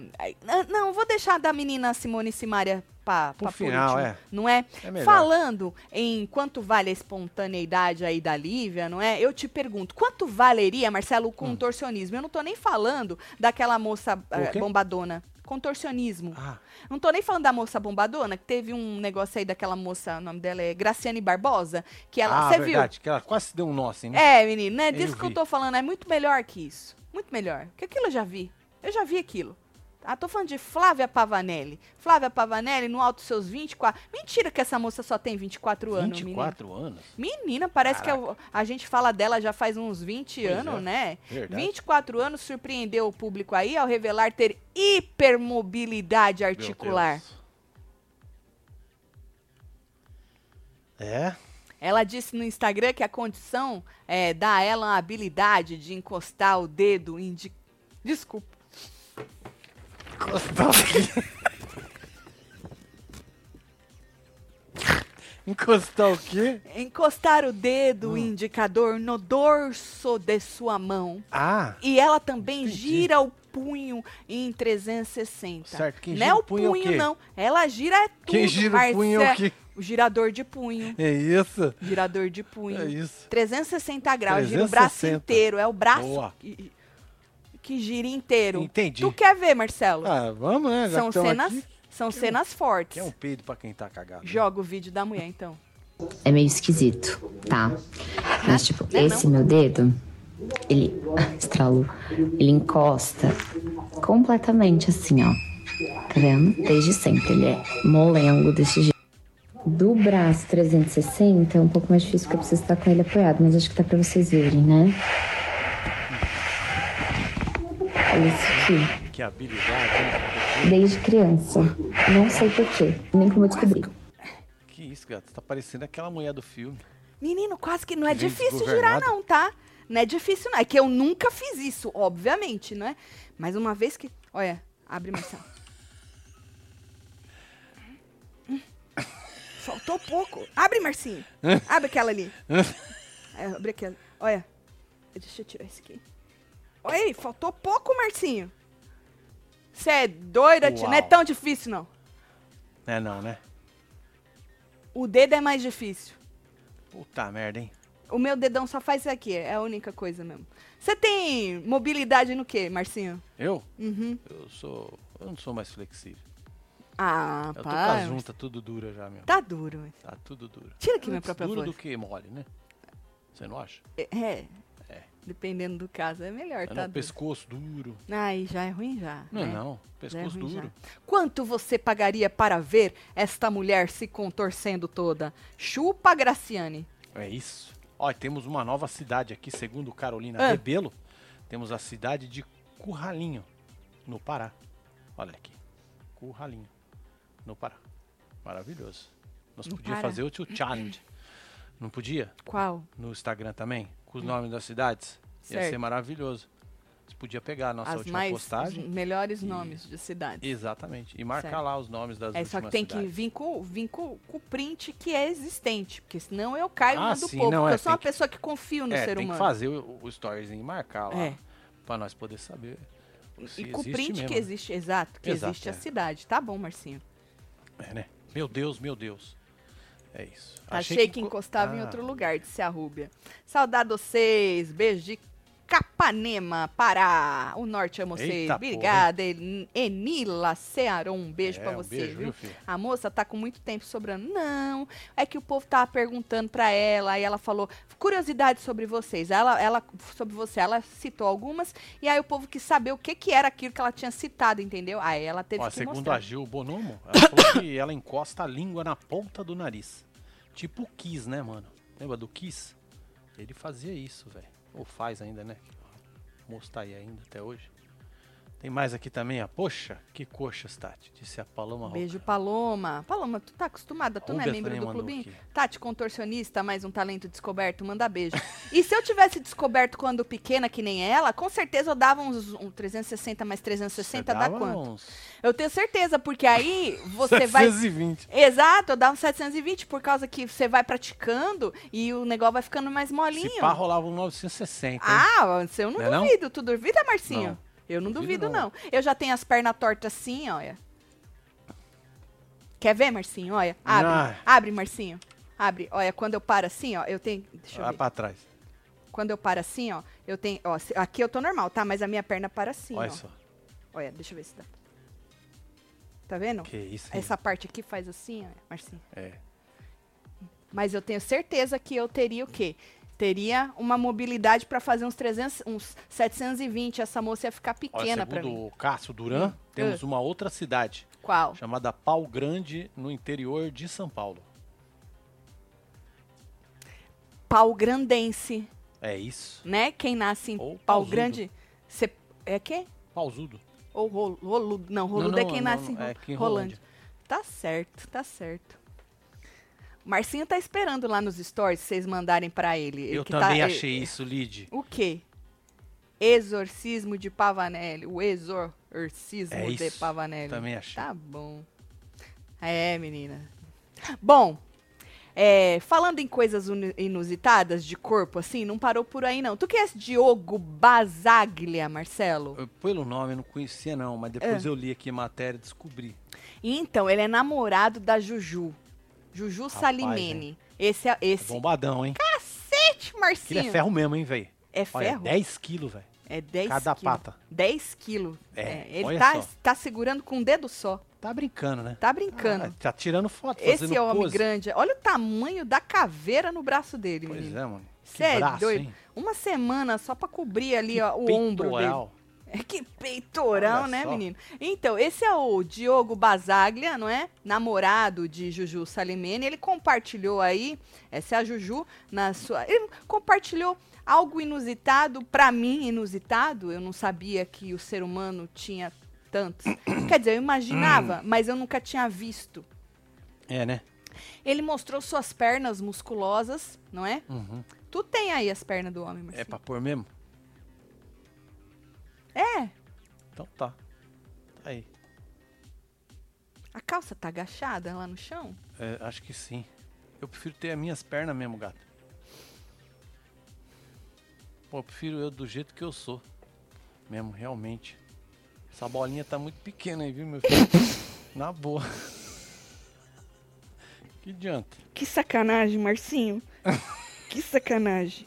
Não, vou deixar da menina Simone Simaria pra por final, último, é. Não é? É. Falando em quanto vale a espontaneidade aí da Lívia, não é? Eu te pergunto, quanto valeria, Marcelo, o contorcionismo? Eu não tô nem falando daquela moça eh, Hum. bombadona. Contorcionismo. Ah, Não tô nem falando da moça bombadona, que teve um negócio aí daquela moça, o nome dela é Graciane Barbosa, que ela, ah você verdade, que ela quase se deu um nó assim, né? É, menino, né? Disso que eu tô falando, é muito melhor que isso. Muito melhor. Porque aquilo eu já vi. Eu já vi aquilo. Ah, tô falando de Flávia Pavanelli. Flávia Pavanelli, no alto dos seus 24. Mentira que essa moça só tem 24 anos, menina. 24 anos? Menina, parece que Caraca. eu- a gente fala dela já faz uns 20 Pois anos, é, né? verdade. 24 anos surpreendeu o público aí ao revelar ter hipermobilidade articular. É? Ela disse no Instagram que a condição é, dá a ela a habilidade de encostar o dedo indi... Desculpa. Encostar o quê? Encostar o quê? Encostar o dedo Hum. indicador no dorso de sua mão. Ah, E ela também Entendi. gira o punho em 360. Certo, quem não gira é o o punho é o punho, não. Ela gira é tudo. quem gira o punho é o quê? O girador de punho. É isso? Girador de punho. É isso. 360 graus. Gira o braço 360. inteiro. É o braço Boa. que, que gira inteiro. Entendi. Tu quer ver, Marcelo? Ah, vamos, né? Já são cenas, aqui. são cenas fortes. Que é um peido pra quem tá cagado. Joga o vídeo da mulher, então. É meio esquisito, tá? Mas, tipo, Não é esse meu dedo, ele estralou. Ele encosta completamente assim, ó. Tá vendo? Desde sempre. Ele é molengo desse jeito. Do braço 360 é um pouco mais difícil porque eu preciso estar com ele apoiado, mas acho que dá pra vocês verem, né? Que habilidade, hein? Desde criança. Não sei porquê. Nem como eu descobri. Que isso, gato? Tá parecendo aquela mulher do filme. Menino, quase que não é Que difícil girar, não, tá? Não é difícil, não. É que eu nunca fiz isso, obviamente, não é? Mas uma vez que. Olha, abre Marcelo. Hum. [laughs] Faltou pouco. Abre, Marcinho. Abre aquela ali. É, abre aquela. Olha. Deixa eu tirar esse aqui. Oi, faltou pouco, Marcinho. Você é doida, tia? Não é tão difícil, não. É não, né? O dedo é mais difícil. Puta merda, hein? O meu dedão só faz isso aqui, é a única coisa mesmo. Você tem mobilidade no quê, Marcinho? Eu? Uhum. Eu sou. Eu não sou mais flexível. Ah, Eu tô com a junta tudo dura já, meu. Tá duro. mas- Tá tudo duro. Tira aqui minha Antes própria duro voz. do que mole, né? Você não acha? É. É. Dependendo do caso, é melhor, É tá não, pescoço duro. Aí já é ruim já. Não é né? não. Já é Pescoço já. duro. Quanto você pagaria para ver esta mulher se contorcendo toda? Chupa, Graciane. É isso. E temos uma nova cidade aqui, segundo Carolina Ah. Rebelo. Temos a cidade de Curralinho, no Pará. Olha aqui. Curralinho, no Pará. Maravilhoso. Nós podíamos fazer outro challenge. Não podia? Qual? No Instagram também? Com os nomes das cidades? Ia. Certo. ser maravilhoso. Você podia pegar a nossa As última mais postagem. os melhores e- nomes de cidades. Exatamente. E marcar Certo. lá os nomes das É, últimas só que tem que cidades. vir com, vir com, com o print que é existente, porque senão eu caio Ah, na do sim, povo, não, porque é, eu sou tem uma que- pessoa que confio no é, ser tem humano. que fazer o, o storyzinho e marcar lá. É. Pra nós poder saber. E com o print mesmo, que né? existe, exato, que Exato, existe a é. cidade. Tá bom, Marcinho. É, né? Meu Deus, meu Deus. É isso. Achei, que, enco- encostava em Ah, outro lugar, disse a Rúbia. Saudade vocês, beijo de Capanema, Pará. O norte ama porra, hein? Obrigada, En- Enila Cearon. Um beijo É, pra um você, beijo, viu? filho? A moça tá com muito tempo sobrando. Não, é que o povo tava perguntando pra ela, aí ela falou curiosidade sobre vocês. Ela, ela sobre você, ela citou algumas e aí o povo quis saber o que que era aquilo que ela tinha citado, entendeu? Aí ela teve Ó, que segundo mostrar. a Gil Bonomo, ela falou que ela encosta a língua na ponta do nariz. Tipo o Kiss, né, mano? Lembra do Kiss? Ele fazia isso, velho. Ou faz ainda, né? Moço tá aí ainda até hoje. Tem mais aqui também, ó. Poxa, que coxas, Tati. Disse a Paloma Roca. Beijo, Paloma. Paloma, tu tá acostumada? Tu não é membro do clubinho? aqui. Tati, contorcionista, mais um talento descoberto, manda beijo. e se eu tivesse descoberto quando pequena, que nem ela, com certeza eu dava uns um 360 mais 360, dá quanto? uns Eu tenho certeza, porque aí você vai... 720. Exato, eu dava um 720 por causa que você vai praticando e o negócio vai ficando mais molinho. Se pá, rolava um 960. hein? Ah, eu não Não é não? duvido. Tu duvida, Marcinho? Não. Eu não Duvido duvido, não. não. Eu já tenho as pernas tortas assim, olha. Quer ver, Marcinho? Olha, abre. Ah. Abre, Marcinho. Abre. Olha, quando eu paro assim, ó, eu tenho... Deixa eu Vai ver. pra trás. Quando eu paro assim, ó, eu tenho... Ó, aqui eu tô normal, tá? Mas a minha perna para assim, Olha ó. só. Olha, deixa eu ver se dá. Tá vendo? Que isso, hein? Essa parte aqui faz assim, ó, Marcinho. É. Mas eu tenho certeza que eu teria o quê? Teria uma mobilidade para fazer uns 300, uns 720. Essa moça ia ficar pequena para segundo mim. o Cássio Duran, temos uma outra cidade Qual? chamada Pau Grande, no interior de São Paulo. Pau grandense, É isso. né? Quem nasce em Ou pau grande, cê, é quê? Pausudo. Ou roludo? Não, roludo não, é quem não, nasce não, em é Rolândia. Rolândia. Tá certo, tá certo. Marcinho tá esperando lá nos stories vocês mandarem para ele. Eu que tá- também ele- achei isso, Lid. O quê? Exorcismo de Pavanelli. O exorcismo É de Pavanelli. também achei. Tá bom. É, menina. Bom, é, falando em coisas inusitadas de corpo, assim, não parou por aí, não. Tu que é esse Diogo Basaglia, Marcelo? Eu, pelo nome eu não conhecia não, mas É. depois eu li aqui a matéria e descobri. Então, ele é namorado da Juju. Juju Salimene. Esse é esse. Bombadão, hein? Cacete, Aquilo Marcinho. é ferro mesmo, hein, velho? É Olha, ferro? 10 quilos, velho. É 10 Cada quilos. pata. 10 quilos. É, É, ele olha tá, só. tá segurando com um dedo só. Tá brincando, né? Tá brincando. Ah, tá tirando foto, Esse é homem pose. grande. Olha o tamanho da caveira no braço dele, Pois menino. é, mano. É braço, doido. hein? Uma semana só pra cobrir ali ó, o ombro dele. É que peitoral, Olha né, menino? Então, esse é o Diogo Basaglia, não é? Namorado de Juju Salimene. Ele compartilhou aí, essa é a Juju, na sua. Ele compartilhou algo inusitado, pra mim, inusitado. Eu não sabia que o ser humano tinha tantos. [coughs] Quer dizer, eu imaginava, mas eu nunca tinha visto. É, né? Ele mostrou suas pernas musculosas, não é? Uhum. Tu tem aí as pernas do homem, Marcinho. É pra pôr mesmo? É, Então tá. Tá aí. a calça tá agachada lá no chão? É, acho que sim. Eu prefiro ter as minhas pernas mesmo, gato. Pô, eu prefiro eu do jeito que eu sou. Mesmo, realmente. Essa bolinha tá muito pequena aí, viu, meu filho? [laughs] Na boa. Que adianta? Que sacanagem, Marcinho. [laughs] que sacanagem.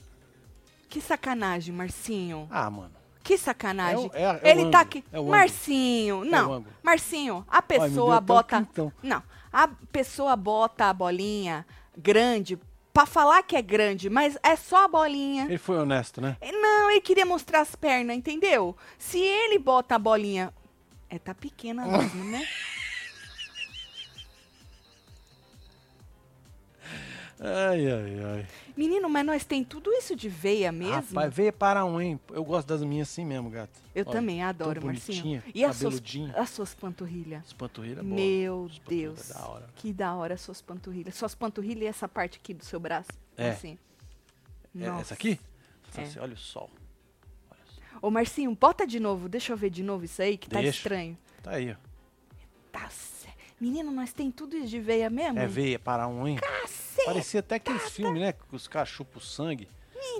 Que sacanagem, Marcinho. Ah, mano. Que sacanagem. É é- é Ele tá aqui. é. Marcinho, o não. Marcinho, a pessoa até um bota. pintão. Não. A pessoa bota a bolinha grande pra falar que é grande, mas é só a bolinha. Ele foi honesto, né? Não, ele queria mostrar as pernas, entendeu? Se ele bota a bolinha. É, tá pequena mesmo, né? [laughs] Ai, ai, ai. Menino, mas nós tem tudo isso de veia mesmo? Rapaz, veio para um, hein? Eu gosto das minhas assim mesmo, gato. Eu Olha, também adoro, Marcinho. bonitinha, E as suas, as suas panturrilhas? As panturrilhas boas. Meu Deus. Da hora. Que da hora as suas panturrilhas. Suas panturrilhas e essa parte aqui do seu braço. É. Assim. É, Nossa. essa aqui? É. Assim, olha o sol. Olha só. Ô, Marcinho, bota de novo. Deixa eu ver de novo isso aí, que tá Deixa. estranho. Tá aí, ó. Tá Menino, nós tem tudo isso de veia mesmo? É veia para um, hein? Caceta. Parecia até aqueles filmes, né? Que os caras chupam sangue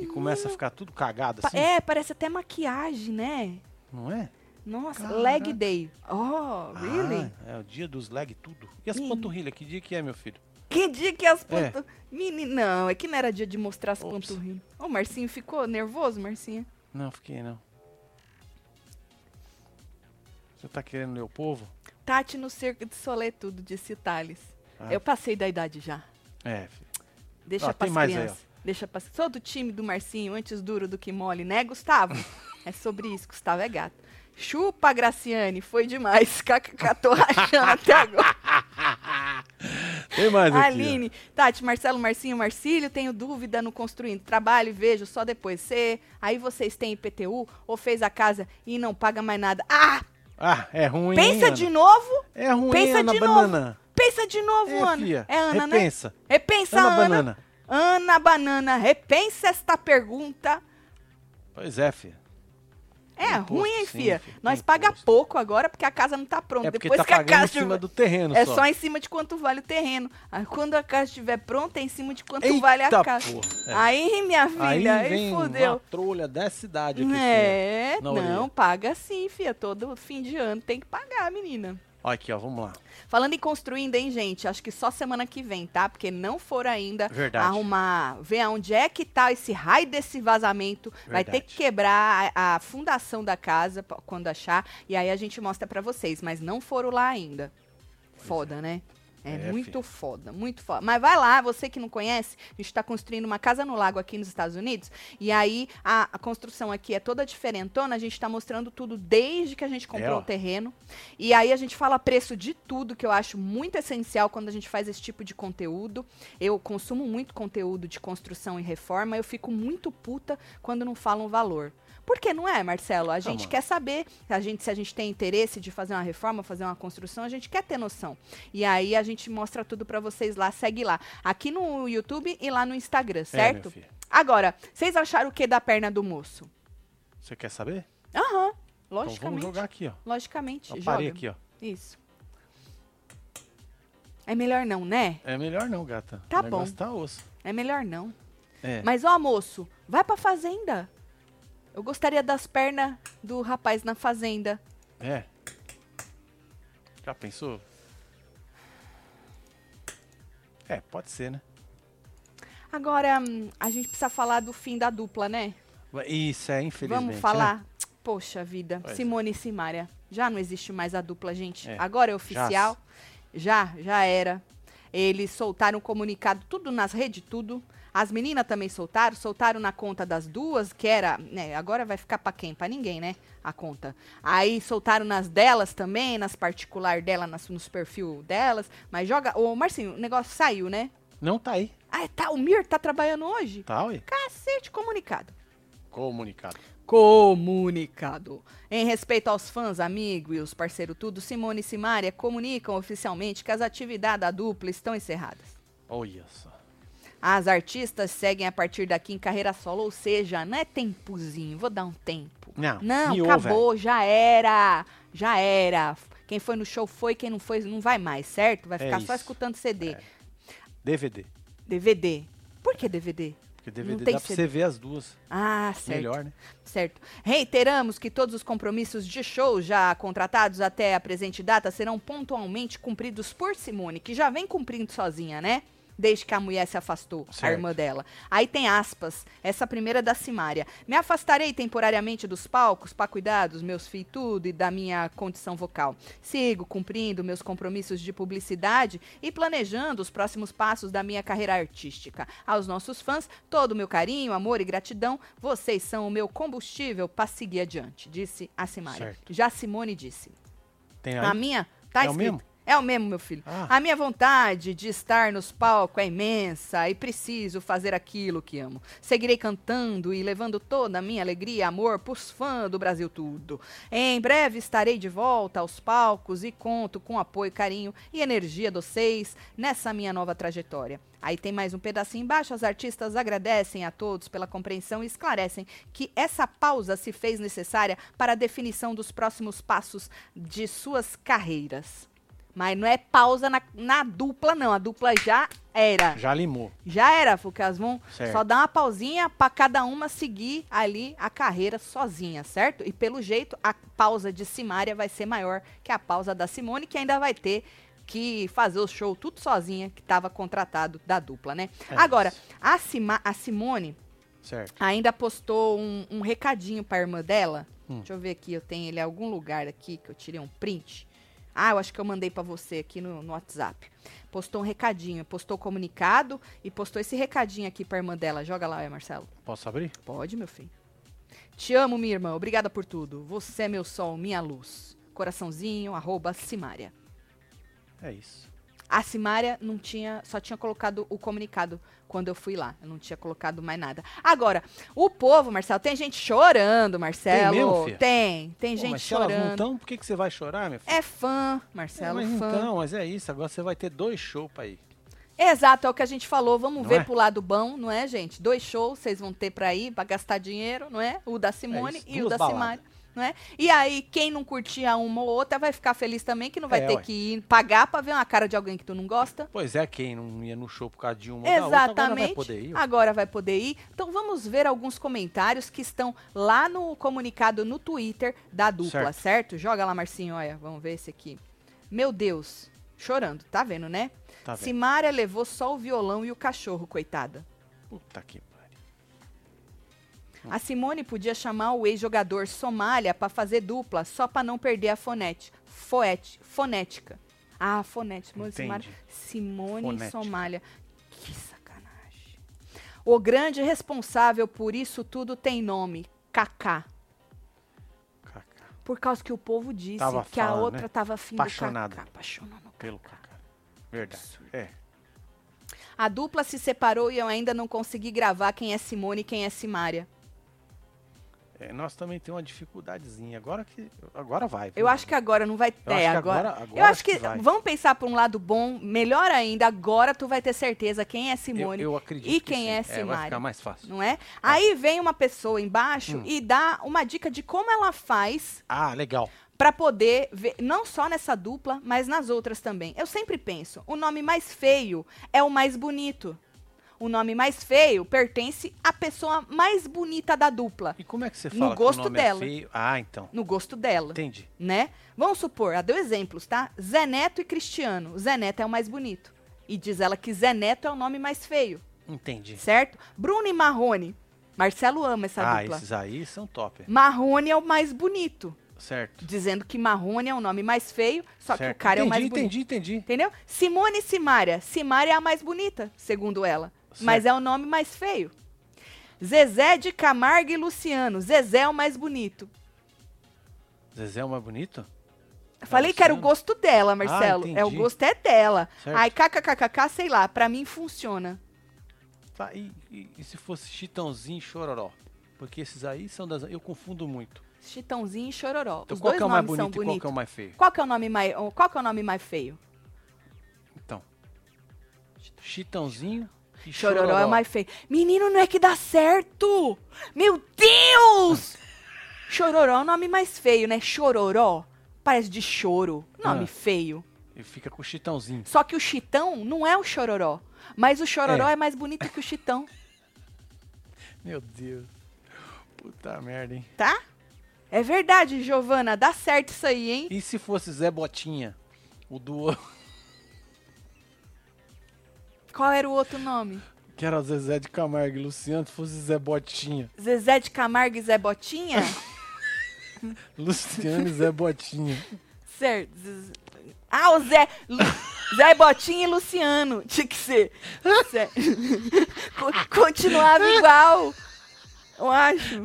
e começa a ficar tudo cagado assim. É, parece até maquiagem, né? Não é? Nossa, Caraca. leg day. Oh, really? Ah, é o dia dos leg tudo. E as panturrilhas? Que dia que é, meu filho? Que dia que as É. panturrilhas... Menino, não, é que não era dia de mostrar as Ops. panturrilhas. Ô, Marcinho, ficou nervoso, Marcinho? Não, fiquei não. Você tá querendo ler o povo? Tati no cerco de Soletudo, disse Thales. Ah. Eu passei da idade já. É, filho. Deixa Ó, tem pras mais aí, crianças. Deixa pras... Sou do time do Marcinho, antes duro do que mole, né, Gustavo? [laughs] é sobre isso, Gustavo é gato. Chupa, Graciane, foi demais. [laughs] KKK, tô rachando até agora. [laughs] Tem mais aqui. ó. Aline, Tati, Marcelo, Marcinho, Marcílio, tenho dúvida no construindo trabalho, vejo só depois. Cê, aí vocês têm IPTU ou fez a casa e não paga mais nada. Ah, Ah, é ruim, pensa hein, de novo? É ruim, pensa Ana de Banana. Pensa de novo, É, Ana. fia. É Ana, né? Repensa. Repensa, Ana Ana. Banana. Ana Banana, repensa esta pergunta. Pois é, filha. É Imposto, ruim, hein, sim, fia? filho, Nós paga pouco agora porque a casa não tá pronta. É Depois tá que a pagando em casa cima do terreno É só. só em cima de quanto vale o terreno. Aí, quando a casa estiver pronta, é em cima de quanto vale a Eita casa. porra, é. Aí, minha Aí filha, aí, vem fudeu. uma trolha dessa cidade aqui. É, não, orelha. paga sim, filha. Todo fim de ano tem que pagar, menina. Aqui, ó, vamos lá. Falando em construindo, hein, gente? Acho que só semana que vem, tá? Porque não for ainda Verdade. arrumar, ver aonde é que tá esse raio desse vazamento. Vai ter Verdade. que quebrar a, a fundação da casa quando achar. E aí a gente mostra pra vocês. Mas não foram lá ainda. Foda, né? É, É, muito filho. foda, muito foda. Mas vai lá, você que não conhece, a gente tá construindo uma casa no lago aqui nos Estados Unidos. E aí a, a construção aqui é toda diferentona. A gente tá mostrando tudo desde que a gente comprou ó. o terreno. E aí a gente fala preço de tudo, que eu acho muito essencial quando a gente faz esse tipo de conteúdo. Eu consumo muito conteúdo de construção e reforma, eu fico muito puta quando não falam valor. Por que não é, Marcelo? A gente quer saber, a gente, se a gente tem interesse de fazer uma reforma, fazer uma construção, a gente quer ter noção. E aí a gente mostra tudo pra vocês lá, segue lá. Aqui no YouTube e lá no Instagram, É, certo? filho. Agora, vocês acharam o que da perna do moço? Você quer saber? Aham, Então vamos logicamente. jogar aqui, ó. Logicamente, Eu joga. parei aqui, ó. Isso. É melhor não, né? É melhor não, gata. Tá bom. tá osso. É melhor não. É. Mas, ó, moço, vai pra fazenda. Eu gostaria das pernas do rapaz na fazenda. É. Já pensou? É, pode ser, né? Agora, hum, a gente precisa falar do fim da dupla, né? Isso, é, infelizmente. Vamos né? falar? Poxa vida, Pois é. Simone e Simária. Já não existe mais a dupla, gente. É. Agora é oficial. Já, já era. Eles soltaram um comunicado, tudo nas redes, tudo. As meninas também soltaram, soltaram na conta das duas, que era, né, agora vai ficar pra quem? Pra ninguém, né, a conta. Aí soltaram nas delas também, nas particular dela, nas, nos perfil delas, mas joga, ô Marcinho, o negócio saiu, né? Não tá aí. Ah, tá, o Mir tá trabalhando hoje? Tá, ué. Cacete, comunicado. Comunicado. Comunicado. Em respeito aos fãs, amigos e os parceiros tudo, Simone e Simária comunicam oficialmente que as atividades da dupla estão encerradas. Olha só. As artistas seguem a partir daqui em carreira solo, ou seja, não é tempozinho, vou dar um tempo. Não, Não, miou, acabou, já era, já era. Quem foi no show foi, quem não foi não vai mais, certo? Vai É ficar só isso. escutando CD. DVD. DVD. Por que DVD? Porque DVD tem dá pra CD. você ver as duas. Ah, certo. Melhor, né? Certo. Reiteramos que todos os compromissos de show já contratados até a presente data serão pontualmente cumpridos por Simone, que já vem cumprindo sozinha, né? Desde que a mulher se afastou, a Certo. irmã dela. Aí tem aspas, essa primeira da Simária. Me afastarei temporariamente dos palcos para cuidar dos meus filhos tudo e da minha condição vocal. Sigo cumprindo meus compromissos de publicidade e planejando os próximos passos da minha carreira artística. Aos nossos fãs, todo o meu carinho, amor e gratidão. Vocês são o meu combustível para seguir adiante, disse a Simária. Certo. Já Simone disse. Tem A minha tá É escrito. É o mesmo, meu filho. Ah. A minha vontade de estar nos palcos é imensa e preciso fazer aquilo que amo. Seguirei cantando e levando toda a minha alegria e amor pros fãs do Brasil tudo. Em breve estarei de volta aos palcos e conto com apoio, carinho e energia de vocês nessa minha nova trajetória. Aí tem mais um pedacinho embaixo. As artistas agradecem a todos pela compreensão e esclarecem que essa pausa se fez necessária para a definição dos próximos passos de suas carreiras. Mas não é pausa na, na dupla, não. A dupla já era. Já limou. Já era, porque elas vão Certo. só dar uma pausinha para cada uma seguir ali a carreira sozinha, certo? E pelo jeito, a pausa de Simária vai ser maior que a pausa da Simone, que ainda vai ter que fazer o show tudo sozinha, que estava contratado da dupla, né? É Agora, a, Sima, a Simone Certo. ainda postou um, um recadinho pra irmã dela. Hum. Deixa eu ver aqui, eu tenho ele em algum lugar aqui que eu tirei um print. Ah, eu acho que eu mandei pra você aqui no, no WhatsApp. Postou um recadinho, postou comunicado e postou esse recadinho aqui pra irmã dela. Joga lá, é, Marcelo. Posso abrir? Pode, meu filho. Te amo, minha irmã. Obrigada por tudo. Você é meu sol, minha luz. Coraçãozinho, arroba Simária. É isso. A Simária não tinha, só tinha colocado o comunicado quando eu fui lá. Eu não tinha colocado mais nada. Agora, o povo, Marcelo, tem gente chorando, Marcelo. mesmo, filha? Tem, tem Pô, gente mas chorando. estão, por que, que você vai chorar, meu filho? É fã, É, Marcelo, mas fã. então, mas é isso. Agora você vai ter dois shows pra ir. Exato, é o que a gente falou. Vamos Não ver é? pro lado bom, não é, gente? Dois shows vocês vão ter pra ir, pra gastar dinheiro, não é? O da Simone isso, e o duas da baladas. Simária, não é? E aí, quem não curtia uma ou outra vai ficar feliz também, que não vai É, ter ué. que ir pagar pra ver uma cara de alguém que tu não gosta. Pois é, quem não ia no show por causa de uma ou da outra, agora vai Exatamente. poder ir. ué. Agora vai poder ir. Então vamos ver alguns comentários que estão lá no comunicado no Twitter da dupla, certo? Certo. Joga lá, Marcinho, olha, vamos ver esse aqui. Meu Deus, chorando, tá vendo, né? Tá vendo? Simária levou só o violão e o cachorro, coitada. Puta que pariu. A Simone podia chamar o ex-jogador Somália pra fazer dupla, só pra não perder a fonete, foete, fonética. Ah, fonética. Simone, Simária- Entendi. Simone Fonética. Somália. Que sacanagem. O grande responsável por isso tudo tem nome, Kaká. Cacá. Por causa que o povo disse Tava que a falando, outra né? tava afim Apaixonada. do Kaká. Apaixonando. Pelo Cacá. Verdade. É. A dupla se separou e eu ainda não consegui gravar quem é Simone e quem é Simária. É, Nós também temos uma dificuldadezinha. Agora que. Agora vai. Eu acho que agora não vai ter. Eu acho que agora, agora- eu acho que, que vamos pensar por um lado bom, melhor ainda, agora tu vai ter certeza quem é Simone eu, eu acredito e que quem sim. é Vai ficar mais fácil. Não é? Aí vem uma pessoa embaixo Hum. e dá uma dica de como ela faz Ah, legal. Pra poder ver, não só nessa dupla, mas nas outras também. Eu sempre penso, o nome mais feio é o mais bonito. O nome mais feio pertence à pessoa mais bonita da dupla, E como é que você No fala gosto que o nome dela. é feio? Ah, então. no gosto dela. Entendi. né? Vamos supor, ela deu exemplos, tá? Zé Neto e Cristiano. Zé Neto é o mais bonito. E diz ela que Zé Neto é o nome mais feio, Entendi. certo? Bruno e Marrone. Marcelo ama essa Ah, dupla. esses aí são top. Marrone é o mais bonito. Certo. Dizendo que Marrone é o nome mais feio, só que o certo. cara entendi, é o mais bonito. entendi, entendi. Entendeu? Simone e Simária. Simária é a mais bonita, segundo ela. Mas é o nome mais feio. Zezé de Camargo e Luciano. Zezé é o mais bonito. Zezé é o mais bonito? Eu Falei que era o Luciano? gosto dela, Marcelo. entendi. é o gosto é dela. Certo. Aí, kkkk, sei lá, pra mim funciona. Tá, e, e- e se fosse Chitãozinho e Chororó? Porque esses aí são das. Eu confundo muito. Chitãozinho e Chororó. Então Os qual dois que é o mais bonito e qual é o mais feio? Qual é o nome mais, qual que é o nome mais feio? Então. Chitãozinho e Chororó, Chororó. é o mais feio. Menino, não é que dá certo! Meu Deus! [laughs] Chororó é o nome mais feio, né? Chororó. Parece de choro. Nome Ah. feio. E fica com o Chitãozinho. Só que o Chitão não é o Chororó. Mas o Chororó É. é, mais bonito que o Chitão. [laughs] Meu Deus. Puta merda, hein? Tá? É verdade, Giovana. Dá certo isso aí, hein? E se fosse Zé Botinha? O do. Qual era o outro nome? Que era Zezé de Camargo e Luciano, se fosse Zé Botinha. Zezé de Camargo e Zé Botinha? [laughs] Luciano e Zé Botinha. certo. Ah, o Zé. Lu- Zé Botinha e Luciano. Tinha que ser. Certo. [laughs] Co- Continuava igual. Eu acho.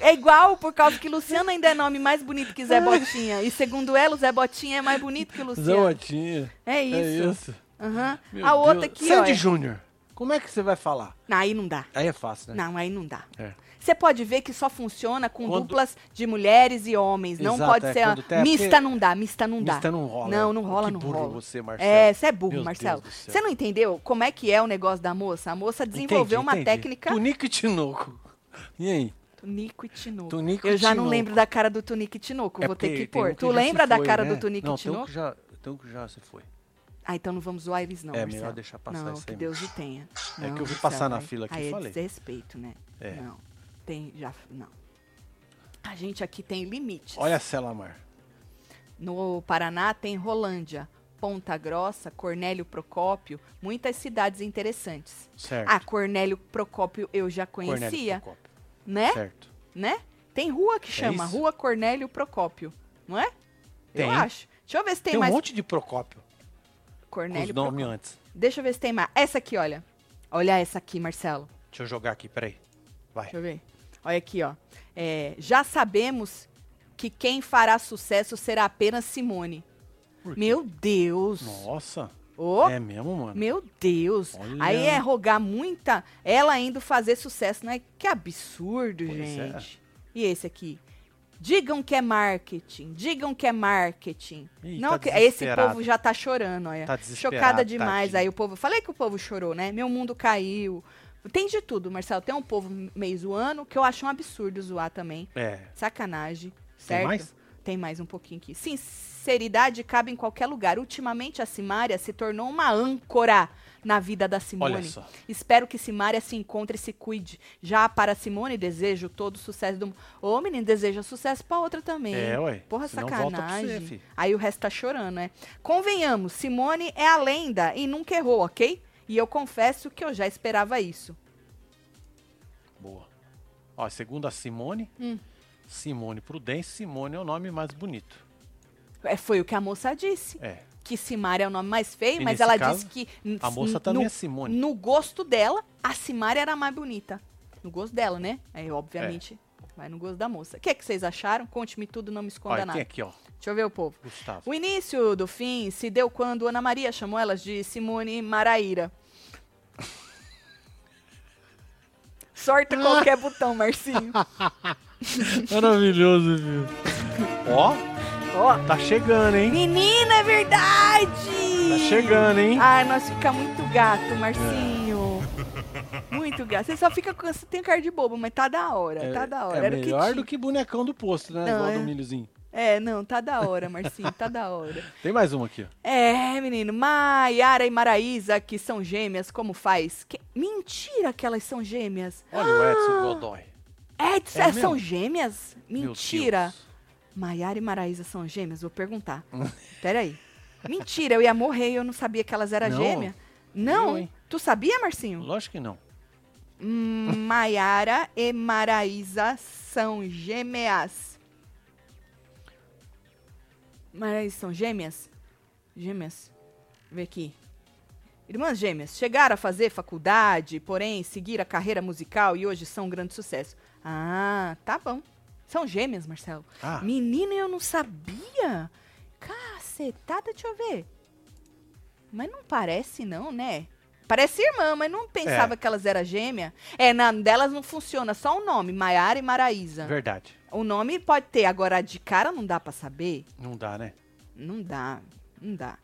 É igual, por causa que Luciano ainda é nome mais bonito que Zé Botinha. E segundo ela, o Zé Botinha é mais bonito que o Zé Luciano. Botinha. É isso. É isso. Aham. Meu A outra Deus. aqui, ó. Sandy é- Júnior. Como é que você vai falar? Não, aí não dá. Aí é fácil, né? Não, aí não dá. É. Você pode ver que só funciona com Quando- duplas de mulheres e homens. Não Exato, pode é, ser. a- quando tem- Mista porque- não dá, mista não dá. Mista não rola. Não, né? não rola, que não burro rola. você, Marcelo. É, você é burro, Meu Marcelo. Deus do céu. Você não entendeu como é que é o negócio da moça? A moça desenvolveu Entendi, uma entendi. técnica. Tunico e Tinoco. E aí? Tunico e Tinoco. Tunico Eu e já não Tinoco. lembro da cara do Tunico e Tinoco. É Vou ter que um pôr. que tu já lembra da cara né? do Tunico não, e Tinoco? já, tem um que já se foi. Ah, então não vamos zoar eles, não. É, Marcelo. melhor deixar passar Não, isso que aí Deus o tenha. É Não, que eu vi Marcelo, passar na aí- fila aqui e aí falei. É desrespeito, né? É. Não. Tem, já. Não. A gente aqui tem limites. Olha a Celamar. No Paraná tem Rolândia, Ponta Grossa, Cornélio Procópio, muitas cidades interessantes. Certo. Ah, Cornélio Procópio eu já Cornélio conhecia, Procópio. né? Certo. Né? Tem rua que chama É? Rua Cornélio Procópio, não é? Tem. Eu acho. Deixa eu ver se tem, Tem, um mais monte de Procópio os Cornélio Procópio. antes. Deixa eu ver se tem mais. Essa aqui, olha. Olha essa aqui, Marcelo. Deixa eu jogar aqui, peraí. Vai. Deixa eu ver. Olha aqui, ó. É, já sabemos que quem fará sucesso será apenas Simone. Meu Deus. Nossa. Ô, É mesmo, mano? Meu Deus. Olha. Aí é rogar muita. Ela indo fazer sucesso, né? Que absurdo, Pois é. gente. E esse aqui? Digam que é marketing. Digam que é marketing. Ih, Não, tá que- esse povo já tá chorando, olha. Tá Chocada demais. Aí o povo. Falei que o povo chorou, né? Meu mundo caiu. Tem de tudo, Marcelo. Tem um povo meio zoando, que eu acho um absurdo zoar também. É. Sacanagem. Certo? mais? Tem mais um pouquinho aqui. Sinceridade cabe em qualquer lugar. Ultimamente, a Simária se tornou uma âncora na vida da Simone. Olha só. Espero que Simária se encontre e se cuide. Já para Simone, desejo todo o sucesso do mundo. Ô, menino, deseja sucesso pra outra também. É, ué. Porra, Senão sacanagem. você. Aí o resto tá chorando, né? Convenhamos, Simone é a lenda e nunca errou, ok? E eu confesso que eu já esperava isso. Boa. Ó, segundo a Simone, Hum. Simone Prudência, Simone é o nome mais bonito. É, foi o que a moça disse. É. Que Simária é o nome mais feio, E mas ela caso, disse que. A moça também no, é Simone. No gosto dela, a Simária era a mais bonita. No gosto dela, né? Aí, obviamente, vai no gosto da moça. O que, é que vocês acharam? Conte-me tudo, não me esconda Olha, nada. tem aqui, ó. Deixa eu ver o povo. Gustavo. O início do fim se deu quando Ana Maria chamou elas de Simone Maraíra. [laughs] Sorta qualquer botão, Marcinho. [laughs] Maravilhoso, viu? Ó, Ó, tá chegando, hein? menina, é verdade! Tá chegando, hein? Ai, nós fica muito gato, Marcinho. Muito gato. Você só fica com. Você tem cara de bobo, mas tá da hora. tá da hora. É Era que melhor tinha. do que bonecão do posto, né? Não, Igual é. do milhozinho. É, não, tá da hora, Marcinho. Tá da hora. [laughs] Tem mais uma aqui, ó. É, menino. Maiara e Maraísa, que são gêmeas, como faz? Que- Mentira que elas são gêmeas. Olha o Edson Godoy. É, É é, são gêmeas? Mentira. Maiara e Maraísa são gêmeas? Vou perguntar. [laughs] Peraí. Mentira, eu ia morrer e eu não sabia que elas eram Não. gêmeas. Não. Eu, tu sabia, Marcinho? Lógico que não. Hum, [laughs] Maiara e Maraísa são gêmeas. Maraísa são gêmeas? Gêmeas. Vê aqui. Irmãs gêmeas chegaram a fazer faculdade, porém seguir a carreira musical e hoje são um grande sucesso. Ah, tá bom. São gêmeas, Marcelo. Ah, Menina, eu não sabia. Cacetada, deixa eu ver. Mas não parece não, né? Parece irmã, mas não pensava É. que elas eram gêmeas. É, na delas não funciona, só o nome, Maiara e Maraísa. verdade. O nome pode ter, agora de cara não dá pra saber. Não dá, né? Não dá, não dá.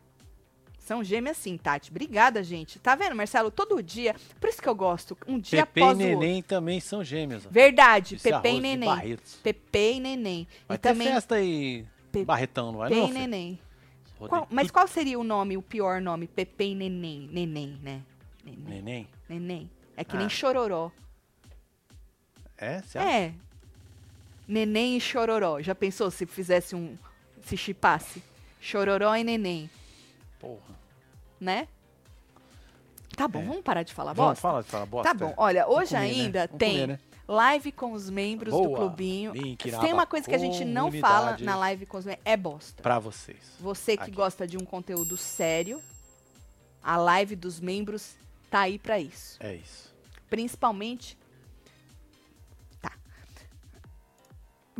São gêmeas sim, Tati. Obrigada, gente. Tá vendo, Marcelo? Todo dia. Por isso que eu gosto. Um dia Pepe e após o outro. Neném também são gêmeos. Verdade, Pepe e Neném. Pepe e Neném. Vai e ter também festa aí, Barretão, não vai Pepe não, e? Neném. Qual- mas qual seria o nome, o pior nome? Pepe e Neném. Neném, né? Neném. Neném? Neném. É que Ah. nem chororó. É? É. Neném e chororó. Já pensou se fizesse um. Se chipasse? Chororó e neném, Porra. Né? Tá bom, É. vamos parar de falar Vamos, bosta? fala, fala bosta. Tá bom, olha, hoje comer, né? ainda Vamos tem comer, né? live com os membros do Boa. clubinho. Link Tem uma coisa que a gente não fala na live com os membros, é bosta. Pra vocês. Você que Aqui. gosta de um conteúdo sério, a live dos membros tá aí pra isso. É isso. Principalmente.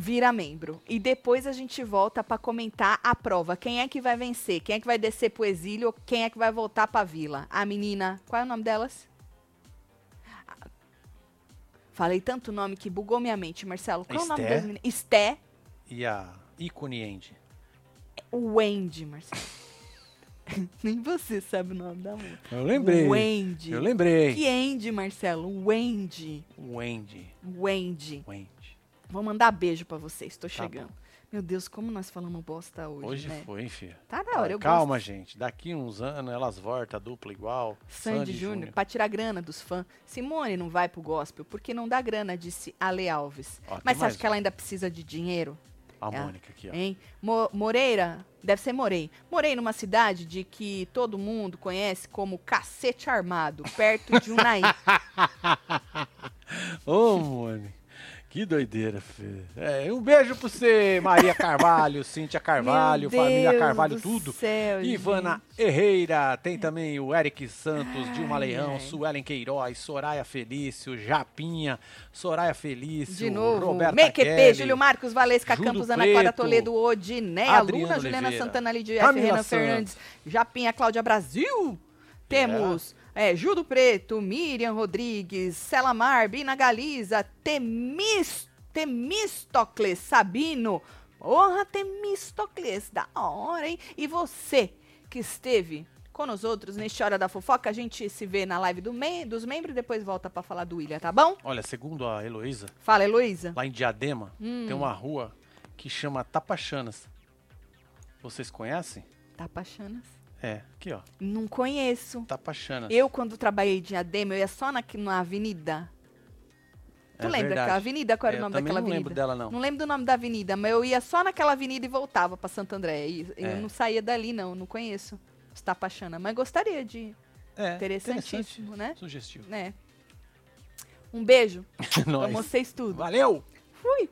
Vira membro. E depois a gente volta pra comentar a prova. Quem é que vai vencer? Quem é que vai descer pro exílio? Quem é que vai voltar pra vila? A menina. Qual é o nome delas? Falei tanto nome que bugou minha mente, Marcelo. Qual é o nome das meninas? Esté. E a ícone End? Wendy, Marcelo. [laughs] Nem você sabe o nome da música. Eu Wendy. Eu lembrei. Que Andy, Marcelo? Wendy. Wendy. Wendy. Wendy. Vou mandar beijo pra vocês, tô Tá chegando. Meu Deus, como nós falamos bosta hoje, Hoje né? foi, hein, filha? Tá na hora, eu Calma, gosto. gente. Daqui uns anos elas voltam dupla igual. Sandy Júnior, pra tirar grana dos fãs. Simone não vai pro gospel porque não dá grana, disse Ale Alves. Ó, Mas você acha que ela ainda precisa de dinheiro? A É. Mônica aqui, ó. Hein? Mo- Moreira, deve ser Morei. Morei numa cidade de que todo mundo conhece como Cacete Armado, perto de Unai. [laughs] Ô, Mônica. Que doideira, filho. É, um beijo pra você, Maria Carvalho, Cíntia Carvalho, família Carvalho, do tudo. céu, Ivana Herreira, tem também o Eric Santos, Dilma Ai, Leão, ai. Suelen Queiroz, Soraya Felício, Japinha, Soraya Felício, De novo, Roberta Make Kelly, Júlio Marcos, Valesca Judo Campos, Ana Clara Toledo, Odiné, Adriano Luna, Juliana Oliveira, Santana, Lidia F, Renan Santos. Fernandes, Japinha, Cláudia Brasil. Temos é, Judo Preto, Miriam Rodrigues, Selamar, Bina Galiza, Temis, Temistocles Sabino. Porra, Temistocles, da hora, hein? E você que esteve com nós outros neste Hora da Fofoca, a gente se vê na live do mem- dos membros e depois volta pra falar do William, tá bom? Olha, segundo a Heloísa, Fala, Heloísa. lá em Diadema, Hum. tem uma rua que chama Tapachanas. Vocês conhecem? Tapachanas. É, aqui ó, Não conheço. Tapachanas. Eu, quando trabalhei em Diadema, eu ia só na, na avenida. Tu É lembra verdade. aquela avenida? Qual era É, o eu nome daquela não avenida? lembro dela, não. Não lembro do nome da avenida, mas eu ia só naquela avenida e voltava pra Santo André. E eu É. não saía dali, não. Não conheço os Tapachana. Mas gostaria de. É, Interessantíssimo, né? Sugestivo. né? Um beijo. [laughs] Nós. Amo vocês tudo. Valeu! Fui.